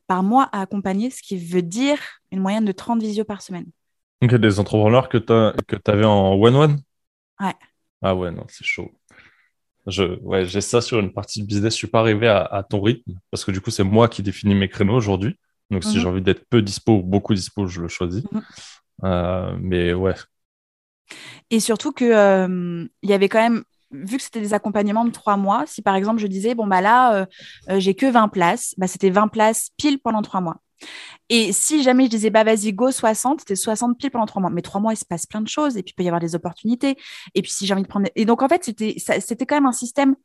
par mois à accompagner, ce qui veut dire une moyenne de 30 visios par semaine. Donc, il y a des entrepreneurs que tu avais en one-one? Ouais. Ah ouais, non, c'est chaud. Je, ouais, j'ai ça sur une partie de business. Je suis pas arrivé à, à ton rythme parce que du coup, c'est moi qui définis mes créneaux aujourd'hui. Donc, si Mhm. j'ai envie d'être peu dispo ou beaucoup dispo, je le choisis. Mhm. Euh, mais ouais, Et surtout que euh, il y avait quand même, vu que c'était des accompagnements de trois mois, si par exemple je disais, bon, bah là, euh, euh, j'ai que 20 places, bah, c'était 20 places pile pendant trois mois. Et si jamais je disais, bah vas-y, go 60, c'était 60 pile pendant trois mois. Mais trois mois, il se passe plein de choses, et puis il peut y avoir des opportunités. Et puis si j'ai envie de prendre. Et donc en fait, c'était c'était quand même un système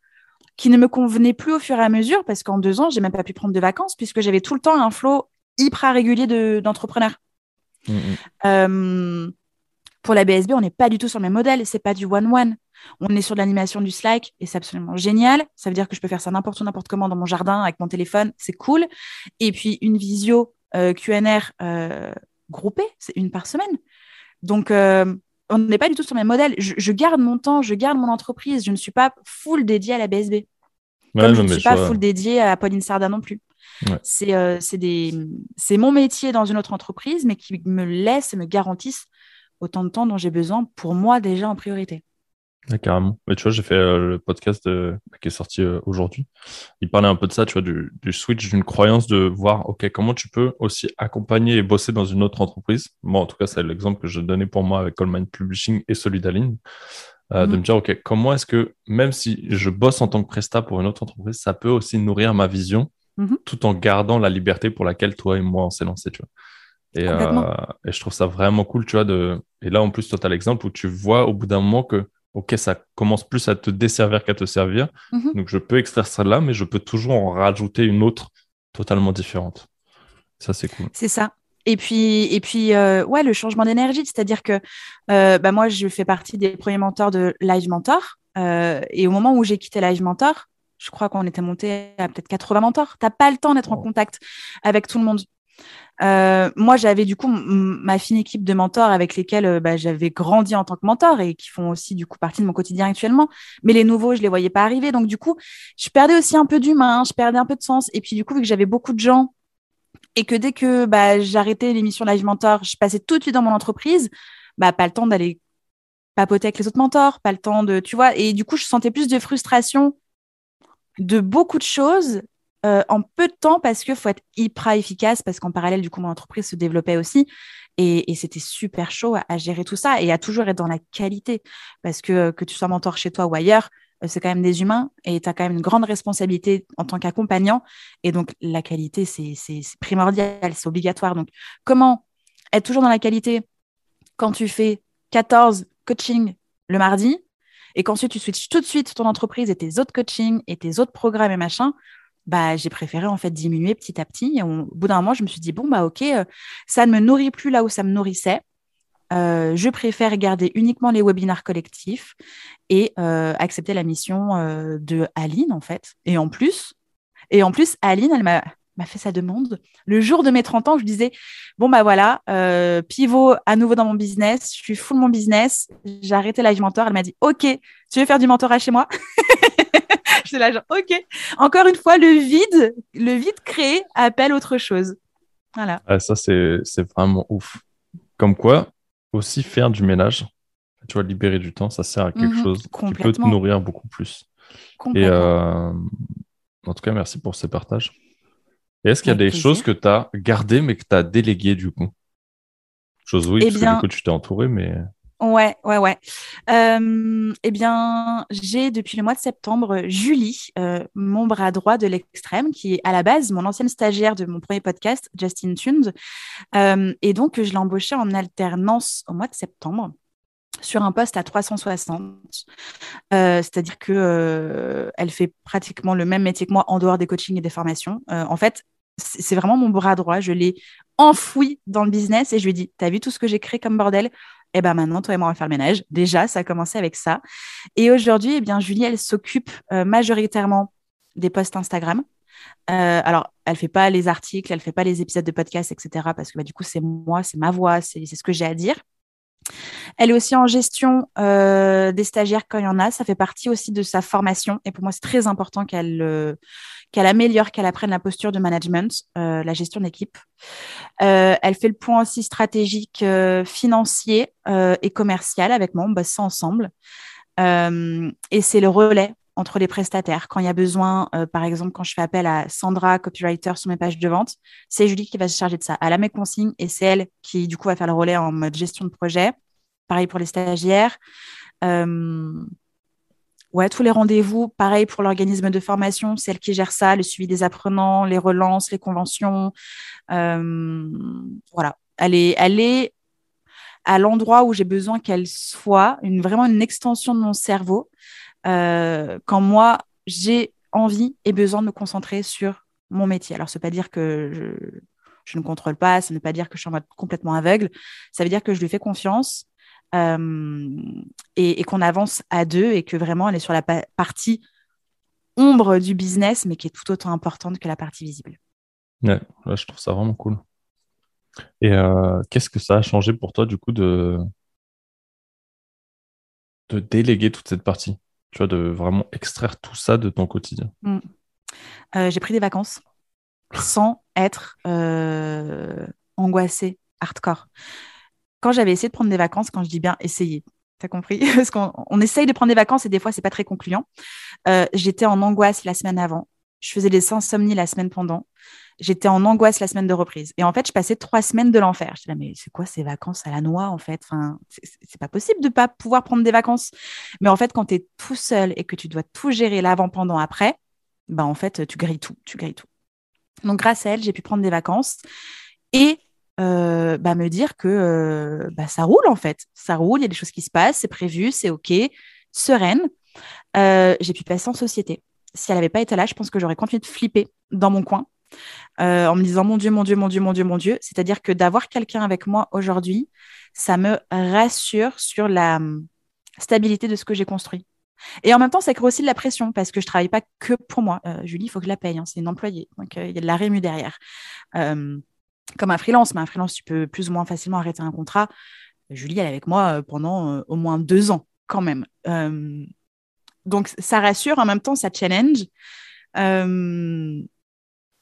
qui ne me convenait plus au fur et à mesure, parce qu'en deux ans, j'ai même pas pu prendre de vacances, puisque j'avais tout le temps un flot hyper régulier de- d'entrepreneurs. Mhm. Euh, pour la BSB, on n'est pas du tout sur le même modèle. C'est pas du one-one. On est sur de l'animation du Slack et c'est absolument génial. Ça veut dire que je peux faire ça n'importe où, n'importe comment dans mon jardin avec mon téléphone. C'est cool. Et puis une visio euh, QNR euh, groupée, c'est une par semaine. Donc, euh, on n'est pas du tout sur le même modèle. Je, je garde mon temps, je garde mon entreprise. Je ne suis pas full dédiée à la BSB. Ouais, Comme je ne suis pas full dédiée à Pauline Sarda non plus. Ouais. C'est euh, c'est mon métier dans une autre entreprise, mais qui me laisse et me garantissent autant de temps dont j'ai besoin pour moi déjà en priorité. Ouais, carrément. Mais tu vois, j'ai fait euh, le podcast euh, qui est sorti euh, aujourd'hui. Il parlait un peu de ça, tu vois, du, du switch, d'une croyance de voir, OK, comment tu peux aussi accompagner et bosser dans une autre entreprise. Moi, en tout cas, c'est l'exemple que je donnais pour moi avec Coleman Publishing et Solidaline. Euh, De Mhm. me dire, OK, comment est-ce que, même si je bosse en tant que presta pour une autre entreprise, ça peut aussi nourrir ma vision Mhm. tout en gardant la liberté pour laquelle toi et moi on s'est lancé, tu vois. Et, euh, et je trouve ça vraiment cool, tu vois. De... Et là, en plus, toi, tu as l'exemple où tu vois au bout d'un moment que, OK, ça commence plus à te desservir qu'à te servir. Mhm. Donc, je peux extraire ça là, mais je peux toujours en rajouter une autre totalement différente. Ça, c'est cool. C'est ça. Et puis, et puis euh, ouais, le changement d'énergie, c'est-à-dire que euh, bah, moi, je fais partie des premiers mentors de Live Mentor. et au moment où j'ai quitté Live Mentor, je crois qu'on était monté à peut-être 80 mentors. Tu n'as pas le temps d'être en contact avec tout le monde. Euh, moi, j'avais du coup ma fine équipe de mentors avec lesquels euh, bah, j'avais grandi en tant que mentor et qui font aussi du coup partie de mon quotidien actuellement. Mais les nouveaux, je les voyais pas arriver. Donc du coup, je perdais aussi un peu d'humain, je perdais un peu de sens. Et puis du coup, vu que j'avais beaucoup de gens et que dès que bah, j'arrêtais l'émission Live Mentor, je passais tout de suite dans mon entreprise, bah, pas le temps d'aller papoter avec les autres mentors, pas le temps de, tu vois, et du coup, je sentais plus de frustration de beaucoup de choses euh, en peu de temps parce qu'il faut être hyper efficace, parce qu'en parallèle, du coup, mon entreprise se développait aussi. Et, c'était super chaud à, à gérer tout ça et à toujours être dans la qualité. Parce que que tu sois mentor chez toi ou ailleurs, c'est quand même des humains et tu as quand même une grande responsabilité en tant qu'accompagnant. Et donc, la qualité, c'est primordial, c'est obligatoire. Donc, comment être toujours dans la qualité quand tu fais 14 coachings le mardi et qu'ensuite tu switches tout de suite ton entreprise et tes autres coachings et tes autres programmes et machin, bah, j'ai préféré en fait diminuer petit à petit. Et au bout d'un moment, je me suis dit, bon, bah ok, euh, ça ne me nourrit plus là où ça me nourrissait. Euh, je préfère garder uniquement les webinars collectifs et euh, accepter la mission de Aline, en fait. Et en plus, et en plus Aline, elle m'a fait sa demande. Le jour de mes 30 ans, je disais, bon, bah voilà, pivot à nouveau dans mon business, je suis full mon business, j'ai arrêté Live Mentor. Elle m'a dit, OK, tu veux faire du mentorat chez moi? (laughs) (laughs) J'étais là, genre, OK. Encore une fois, le vide, le vide créé appelle autre chose. Voilà. ça, c'est vraiment ouf. Comme quoi, aussi faire du ménage, tu vois, libérer du temps, ça sert à quelque mhm, chose qui peut te nourrir beaucoup plus. Et euh, en tout cas, merci pour ces partages est-ce qu'il y a des choses que tu as gardées mais que tu as déléguées du coup? Chose oui, eh parce que du coup tu t'es entouré, mais. Ouais, ouais, ouais. Euh, eh bien, j'ai depuis le mois de septembre Julie, euh, mon bras droit de l'extrême, qui est à la base mon ancienne stagiaire de mon premier podcast, Justin Tunes. Euh, et donc, je l'ai embauchée en alternance au mois de septembre sur un poste à 360. C'est-à-dire que elle fait pratiquement le même métier que moi en dehors des coachings et des formations. en fait, c'est vraiment mon bras droit. Je l'ai enfoui dans le business et je lui ai dit T'as vu tout ce que j'ai créé comme bordel? Eh ben maintenant, toi et moi, on va faire le ménage. Déjà, ça a commencé avec ça. Et aujourd'hui, eh bien, Julie, elle s'occupe euh, majoritairement des posts Instagram. Euh, alors, elle fait pas les articles, elle fait pas les épisodes de podcast, etc. Parce que bah, du coup, c'est moi, c'est ma voix, c'est ce que j'ai à dire. Elle est aussi en gestion euh, des stagiaires quand il y en a. Ça fait partie aussi de sa formation. Et pour moi, c'est très important qu'elle euh, améliore, qu'elle apprenne la posture de management, euh, la gestion d'équipe. elle fait le point aussi stratégique, financier et commercial avec moi. On bosse ça ensemble. et c'est le relais entre les prestataires. Quand il y a besoin, par exemple, quand je fais appel à Sandra, copywriter sur mes pages de vente, c'est Julie qui va se charger de ça. Elle a mes consignes et c'est elle qui, du coup, va faire le relais en mode gestion de projet. Pareil pour les stagiaires. Euh, ouais, tous les rendez-vous, pareil pour l'organisme de formation, c'est elle qui gère ça, le suivi des apprenants, les relances, les conventions. Euh, voilà, elle est, elle est à l'endroit où j'ai besoin qu'elle soit, une, vraiment une extension de mon cerveau. Euh, quand moi, j'ai envie et besoin de me concentrer sur mon métier. Alors, ce n'est pas dire que je, ne contrôle pas, ça ne veut pas dire que je suis en mode complètement aveugle, ça veut dire que je lui fais confiance euh, et, qu'on avance à deux et que vraiment elle est sur la partie ombre du business, mais qui est tout autant importante que la partie visible. Ouais, je trouve ça vraiment cool. Et euh, qu'est-ce que ça a changé pour toi du coup de déléguer toute cette partie? Tu vois, de vraiment extraire tout ça de ton quotidien mm. euh, J'ai pris des vacances sans être angoissée hardcore quand j'avais essayé de prendre des vacances, quand je dis bien essayer, T'as compris? (laughs) Parce qu'on essaye de prendre des vacances et des fois, c'est pas très concluant. Euh, j'étais en angoisse la semaine avant. Je faisais des insomnies la semaine pendant. J'étais en angoisse la semaine de reprise. Et en fait, je passais trois semaines de l'enfer. Je disais, mais c'est quoi ces vacances à la noix, en fait? Enfin, C'est pas possible de pas pouvoir prendre des vacances. Mais en fait, quand tu es tout seul et que tu dois tout gérer l'avant, pendant, après, bah, en fait, tu grilles tout. Tu grilles tout. Donc, grâce à elle, j'ai pu prendre des vacances. Et euh, bah, me dire que euh, bah, ça roule en fait. Ça roule, il y a des choses qui se passent, c'est prévu, c'est OK, sereine. Euh, j'ai pu passer en société. Si elle n'avait pas été là, je pense que j'aurais continué de flipper dans mon coin en me disant mon Dieu, mon Dieu, mon Dieu, mon Dieu, mon Dieu. C'est-à-dire que d'avoir quelqu'un avec moi aujourd'hui, ça me rassure sur la hum, stabilité de ce que j'ai construit. Et en même temps, ça crée aussi de la pression parce que je travaille pas que pour moi. Julie, il faut que je la paye, hein, c'est une employée. Donc, il y a de la rému derrière comme un freelance, mais un freelance, tu peux plus ou moins facilement arrêter un contrat. Julie, elle est avec moi euh, pendant euh, au moins deux ans, quand même. Euh, donc, ça rassure, en même temps, ça challenge.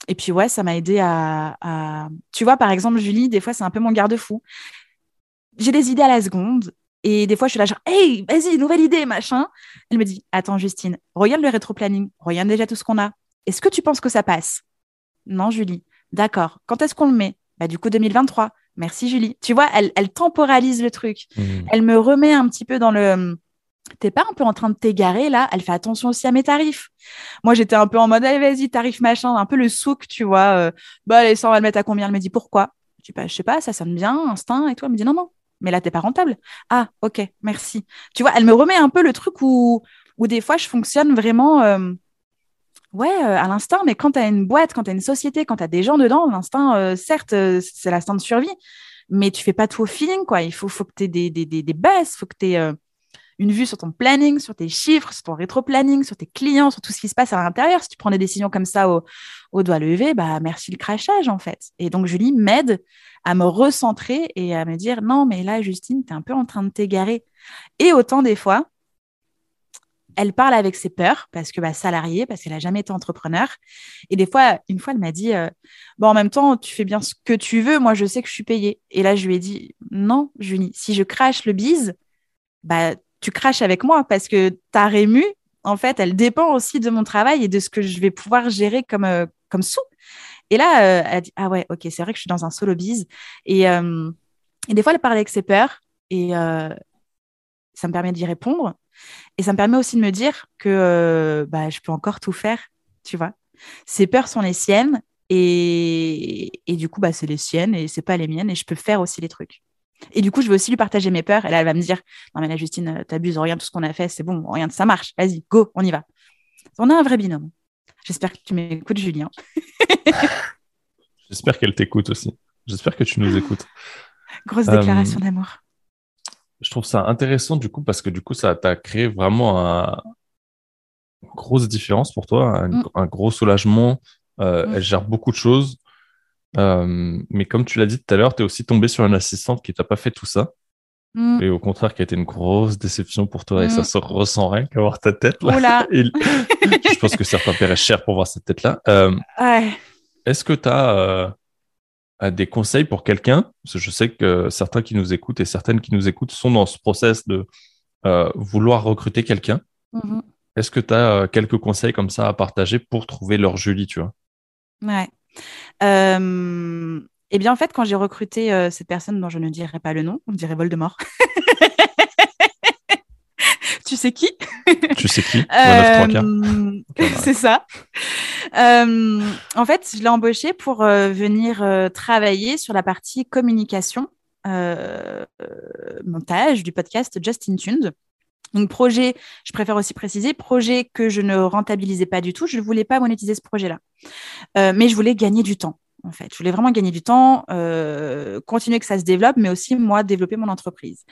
Et puis, ouais, ça m'a aidé à, Tu vois, par exemple, Julie, des fois, c'est un peu mon garde-fou. J'ai des idées à la seconde. Et des fois, je suis là, genre, hey, vas-y, nouvelle idée, machin. Elle me dit, attends, Justine, regarde le rétro-planning, regarde déjà tout ce qu'on a. Est-ce que tu penses que ça passe? Non, Julie. D'accord. Quand est-ce qu'on le met? Bah, Du coup, 2023. Merci Julie. Tu vois, elle, temporalise le truc. Mmh. Elle me remet un petit peu dans le t'es pas un peu en train de t'égarer là? Elle fait attention aussi à mes tarifs. Moi, j'étais un peu en mode, allez, vas-y, tarif machin, un peu le souk, tu vois. Euh, bah, allez, ça, on va mettre à combien? Elle me dit, pourquoi? Je bah, sais pas, ça sonne bien, instinct, et toi, elle me dit, non, non, mais là, t'es pas rentable. Ah, ok, merci. Tu vois, elle me remet un peu le truc où, où des fois, je fonctionne vraiment. Euh, ouais, euh, à l'instinct, mais quand tu une boîte, quand tu une société, quand tu des gens dedans, l'instinct, certes, c'est l'instinct de survie, mais tu fais pas tout au feeling, quoi. Il faut, faut que tu des, des, des, des faut que tu aies une vue sur ton planning, sur tes chiffres, sur ton rétro-planning, sur tes clients, sur tout ce qui se passe à l'intérieur. Si tu prends des décisions comme ça au, doigt levé, bah merci le crachage en fait. Et donc Julie m'aide à me recentrer et à me dire non mais là Justine, tu es un peu en train de t'égarer. Et autant des fois, elle parle avec ses peurs parce que bah, salariée, parce qu'elle n'a jamais été entrepreneur. Et des fois, une fois, elle m'a dit euh, Bon, en même temps, tu fais bien ce que tu veux, moi, je sais que je suis payée. Et là, je lui ai dit Non, Julie, si je crache le bise, bah, tu craches avec moi parce que ta rému, en fait, elle dépend aussi de mon travail et de ce que je vais pouvoir gérer comme, euh, comme sous. Et là, euh, elle dit Ah ouais, ok, c'est vrai que je suis dans un solo bise. Et, euh, et des fois, elle parle avec ses peurs et ça me permet d'y répondre. Et ça me permet aussi de me dire que bah, je peux encore tout faire, tu vois. Ses peurs sont les siennes et, et du coup, bah, c'est les siennes et c'est pas les miennes et je peux faire aussi les trucs. Et du coup, je vais aussi lui partager mes peurs. Et là, elle va me dire Non, mais là, Justine, euh, t'abuses, regarde tout ce qu'on a fait, c'est bon, rien de ça marche. Vas-y, go, on y va. On a un vrai binôme. J'espère que tu m'écoutes, Julien. (laughs) J'espère qu'elle t'écoute aussi. J'espère que tu nous écoutes. (laughs) Grosse déclaration euh, d'amour. Je trouve ça intéressant du coup parce que du coup, ça t'a créé vraiment un... une grosse différence pour toi, un, mm. gros soulagement. Euh, mm. Elle gère beaucoup de choses. Euh, mais comme tu l'as dit tout à l'heure, tu es aussi tombé sur une assistante qui t'a pas fait tout ça. Mm. Et au contraire, qui a été une grosse déception pour toi. Et ça mm. se ressent rien qu'à voir ta tête. Là. (laughs) (laughs) je pense que certains paieraient cher pour voir cette tête-là. Euh, Est-ce que tu as euh, des conseils pour quelqu'un? Parce que je sais que certains qui nous écoutent et certaines qui nous écoutent sont dans ce process de vouloir recruter quelqu'un. Mm-hmm. Est-ce que tu as quelques conseils comme ça à partager pour trouver leur Julie, tu vois? Ouais. Euh, eh bien, en fait, quand j'ai recruté euh, cette personne dont je ne dirai pas le nom, on dirait Voldemort. (laughs) tu sais qui? Tu sais qui? (laughs) Euh, (laughs) C'est ça. en fait, je l'ai embauché pour venir travailler sur la partie communication, montage du podcast Justin Tuned. Donc, projet, je préfère aussi préciser, projet que je ne rentabilisais pas du tout. Je ne voulais pas monétiser ce projet-là. Euh, mais je voulais gagner du temps, en fait. Je voulais vraiment gagner du temps, euh, continuer que ça se développe, mais aussi, moi, développer mon entreprise.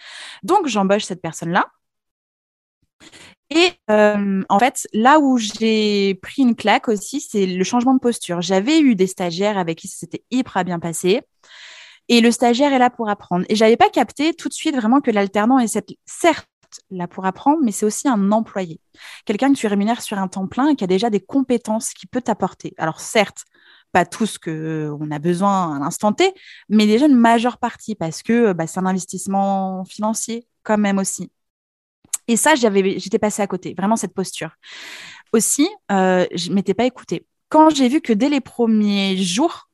Donc, j'embauche cette personne-là. Et euh, en fait, là où j'ai pris une claque aussi, c'est le changement de posture. J'avais eu des stagiaires avec qui c'était hyper bien passé. Et le stagiaire est là pour apprendre. Et j'avais pas capté tout de suite vraiment que l'alternant est cette, certes là pour apprendre, mais c'est aussi un employé. Quelqu'un que tu rémunères sur un temps plein et qui a déjà des compétences qui peut t'apporter. Alors certes, pas tout ce qu'on a besoin à l'instant T, mais déjà une majeure partie parce que bah, c'est un investissement financier quand même aussi. Et ça, j'avais, j'étais passée à côté, vraiment cette posture. Aussi, euh, je ne m'étais pas écoutée. Quand j'ai vu que dès les premiers jours,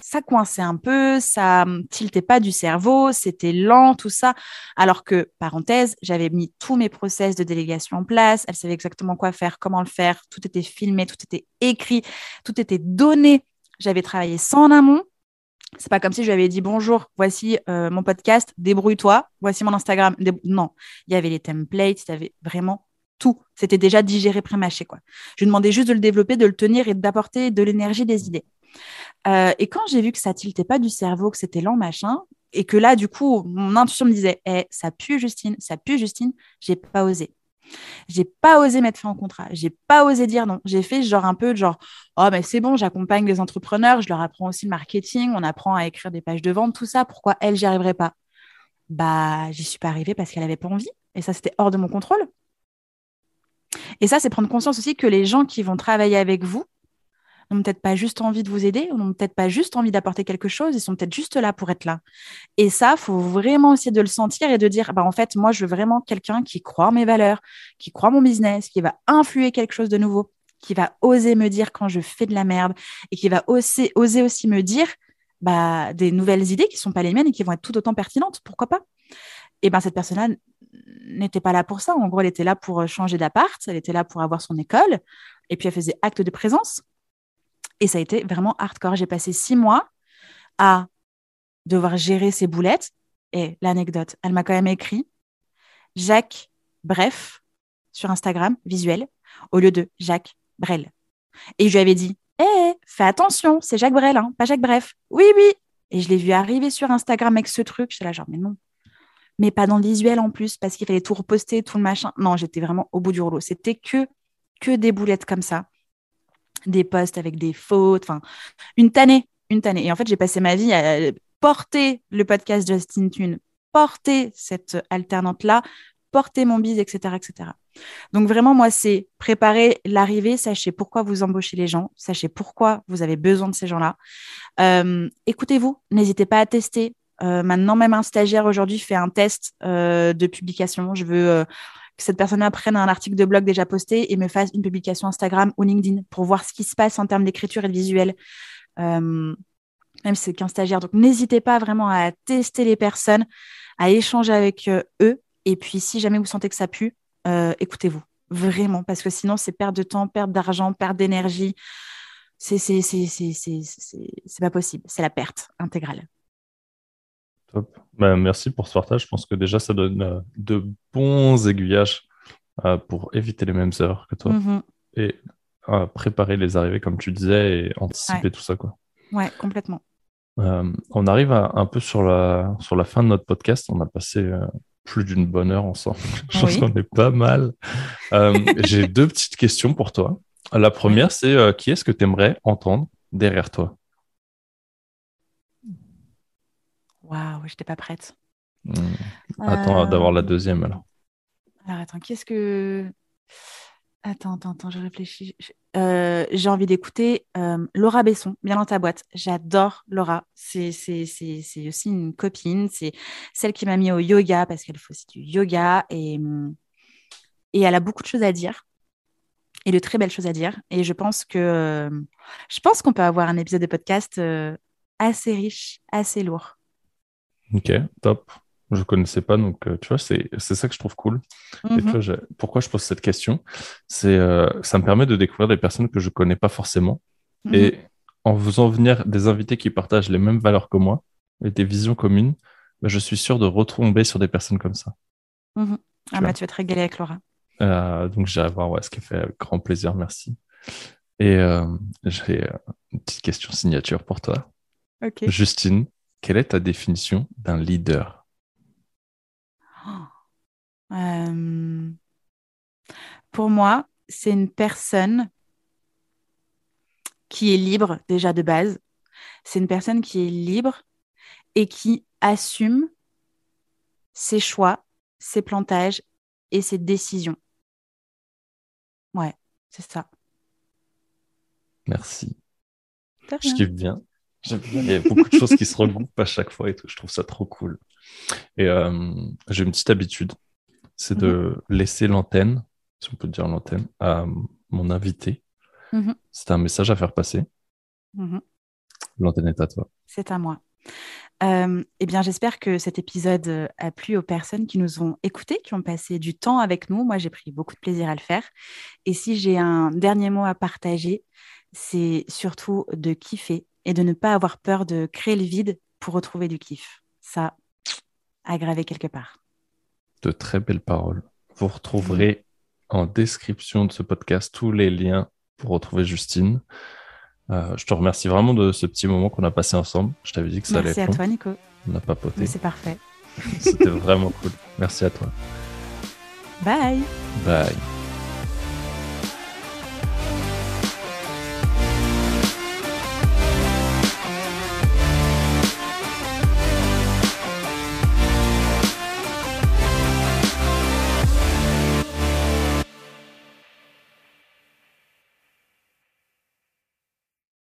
ça coinçait un peu, ça tiltait pas du cerveau, c'était lent, tout ça. Alors que, parenthèse, j'avais mis tous mes process de délégation en place, elle savait exactement quoi faire, comment le faire, tout était filmé, tout était écrit, tout était donné. J'avais travaillé sans en amont. C'est pas comme si je lui avais dit bonjour, voici euh, mon podcast, débrouille-toi, voici mon Instagram. Non, il y avait les templates, il y avait vraiment tout. C'était déjà digéré, pré-mâché, quoi. Je lui demandais juste de le développer, de le tenir et d'apporter de l'énergie, des idées. Euh, et quand j'ai vu que ça tiltait pas du cerveau, que c'était lent, machin, et que là, du coup, mon intuition me disait, eh, ça pue Justine, ça pue Justine, j'ai pas osé. J'ai pas osé mettre fin au contrat. J'ai pas osé dire non. J'ai fait genre un peu de genre, oh, mais c'est bon, j'accompagne les entrepreneurs, je leur apprends aussi le marketing, on apprend à écrire des pages de vente, tout ça. Pourquoi elle, j'y arriverai pas? Bah, j'y suis pas arrivée parce qu'elle avait pas envie. Et ça, c'était hors de mon contrôle. Et ça, c'est prendre conscience aussi que les gens qui vont travailler avec vous, n'ont peut-être pas juste envie de vous aider, n'ont peut-être pas juste envie d'apporter quelque chose, ils sont peut-être juste là pour être là. Et ça, faut vraiment essayer de le sentir et de dire, bah, en fait, moi, je veux vraiment quelqu'un qui croit en mes valeurs, qui croit en mon business, qui va influer quelque chose de nouveau, qui va oser me dire quand je fais de la merde et qui va oser, oser aussi me dire bah, des nouvelles idées qui ne sont pas les miennes et qui vont être tout autant pertinentes. Pourquoi pas? Et ben cette personne-là n'était pas là pour ça. En gros, elle était là pour changer d'appart, elle était là pour avoir son école, et puis elle faisait acte de présence. Et ça a été vraiment hardcore. J'ai passé six mois à devoir gérer ses boulettes. Et l'anecdote, elle m'a quand même écrit Jacques Bref sur Instagram, visuel, au lieu de Jacques Brel. Et je lui avais dit Hé, fais attention, c'est Jacques Brel, hein, pas Jacques Bref. Oui, oui. Et je l'ai vu arriver sur Instagram avec ce truc. J'étais là, genre, mais non. Mais pas dans le visuel en plus, parce qu'il fallait tout reposter, tout le machin. Non, j'étais vraiment au bout du rouleau. C'était que des boulettes comme ça. Des posts avec des fautes. Enfin, une tannée. Une tannée. Et en fait, j'ai passé ma vie à porter le podcast Justin Tune, porter cette alternante-là, porter mon bise, etc., etc. Donc vraiment, moi, c'est préparer l'arrivée, sachez pourquoi vous embauchez les gens, sachez pourquoi vous avez besoin de ces gens-là. Euh, écoutez-vous, n'hésitez pas à tester. Euh, maintenant, même un stagiaire aujourd'hui fait un test euh, de publication. Je veux cette personne-là prenne un article de blog déjà posté et me fasse une publication Instagram ou LinkedIn pour voir ce qui se passe en termes d'écriture et de visuel. même si c'est qu'un stagiaire. Donc, n'hésitez pas vraiment à tester les personnes, à échanger avec eux. Et puis, si jamais vous sentez que ça pue, euh, écoutez-vous, vraiment, parce que sinon, c'est perte de temps, perte d'argent, perte d'énergie. C'est pas possible. C'est la perte intégrale. Top. Ben, merci pour ce partage. Je pense que déjà, ça donne euh, de bons aiguillages euh, pour éviter les mêmes erreurs que toi mm-hmm. et préparer les arrivées, comme tu disais, et anticiper tout ça. Quoi. Ouais, complètement. on arrive un peu sur la, sur la fin de notre podcast. On a passé plus d'une bonne heure ensemble. (laughs) Je pense qu'on est pas mal. Euh, (laughs) j'ai deux petites questions pour toi. La première, c'est euh, qui est-ce que tu aimerais entendre derrière toi? Waouh, je n'étais pas prête. Hmm. Attends euh, d'avoir la deuxième alors. Alors attends, qui est-ce que. Attends, attends, attends, je réfléchis. Euh, j'ai envie d'écouter euh, Laura Besson, bien dans ta boîte. J'adore Laura. C'est aussi une copine. C'est celle qui m'a mis au yoga parce qu'elle fait aussi du yoga et, et elle a beaucoup de choses à dire et de très belles choses à dire. Et je pense que je pense qu'on peut avoir un épisode de podcast euh, assez riche, assez lourd. Ok, top. Je ne connaissais pas, donc euh, tu vois, c'est ça que je trouve cool. Et tu mhm. vois, pourquoi je pose cette question? C'est euh, ça me permet de découvrir des personnes que je ne connais pas forcément. Mhm. Et en faisant venir des invités qui partagent les mêmes valeurs que moi et des visions communes, bah, je suis sûr de retomber sur des personnes comme ça. Mhm. Ah, bah, tu vas te régaler avec Laura. Euh, donc, j'irai voir ouais, ce qui fait avec grand plaisir, merci. Et j'ai une petite question signature pour toi. Justine, quelle est ta définition d'un leader? (gasps) Euh, pour moi, c'est une personne qui est libre déjà de base. C'est une personne qui est libre et qui assume ses choix, ses plantages et ses décisions. Ouais, c'est ça. Merci. Je kiffe bien. Il y a beaucoup de choses qui se regroupent à chaque fois et tout. Je trouve ça trop cool. Et euh, j'ai une petite habitude c'est de mhm. laisser l'antenne, si on peut dire l'antenne, à mon invité. Mhm. C'est un message à faire passer. Mhm. L'antenne est à toi. C'est à moi. Euh, eh bien, j'espère que cet épisode a plu aux personnes qui nous ont écoutés, qui ont passé du temps avec nous. Moi, j'ai pris beaucoup de plaisir à le faire. Et si j'ai un dernier mot à partager, c'est surtout de kiffer et de ne pas avoir peur de créer le vide pour retrouver du kiff. Ça, aggraver quelque part de très belles paroles. Vous retrouverez en description de ce podcast tous les liens pour retrouver Justine. Euh, je te remercie vraiment de ce petit moment qu'on a passé ensemble. Je t'avais dit que ça allait être. Merci à toi, Nico. On n'a pas poté. C'est parfait. (laughs) C'était vraiment cool. Merci à toi. Bye. Bye.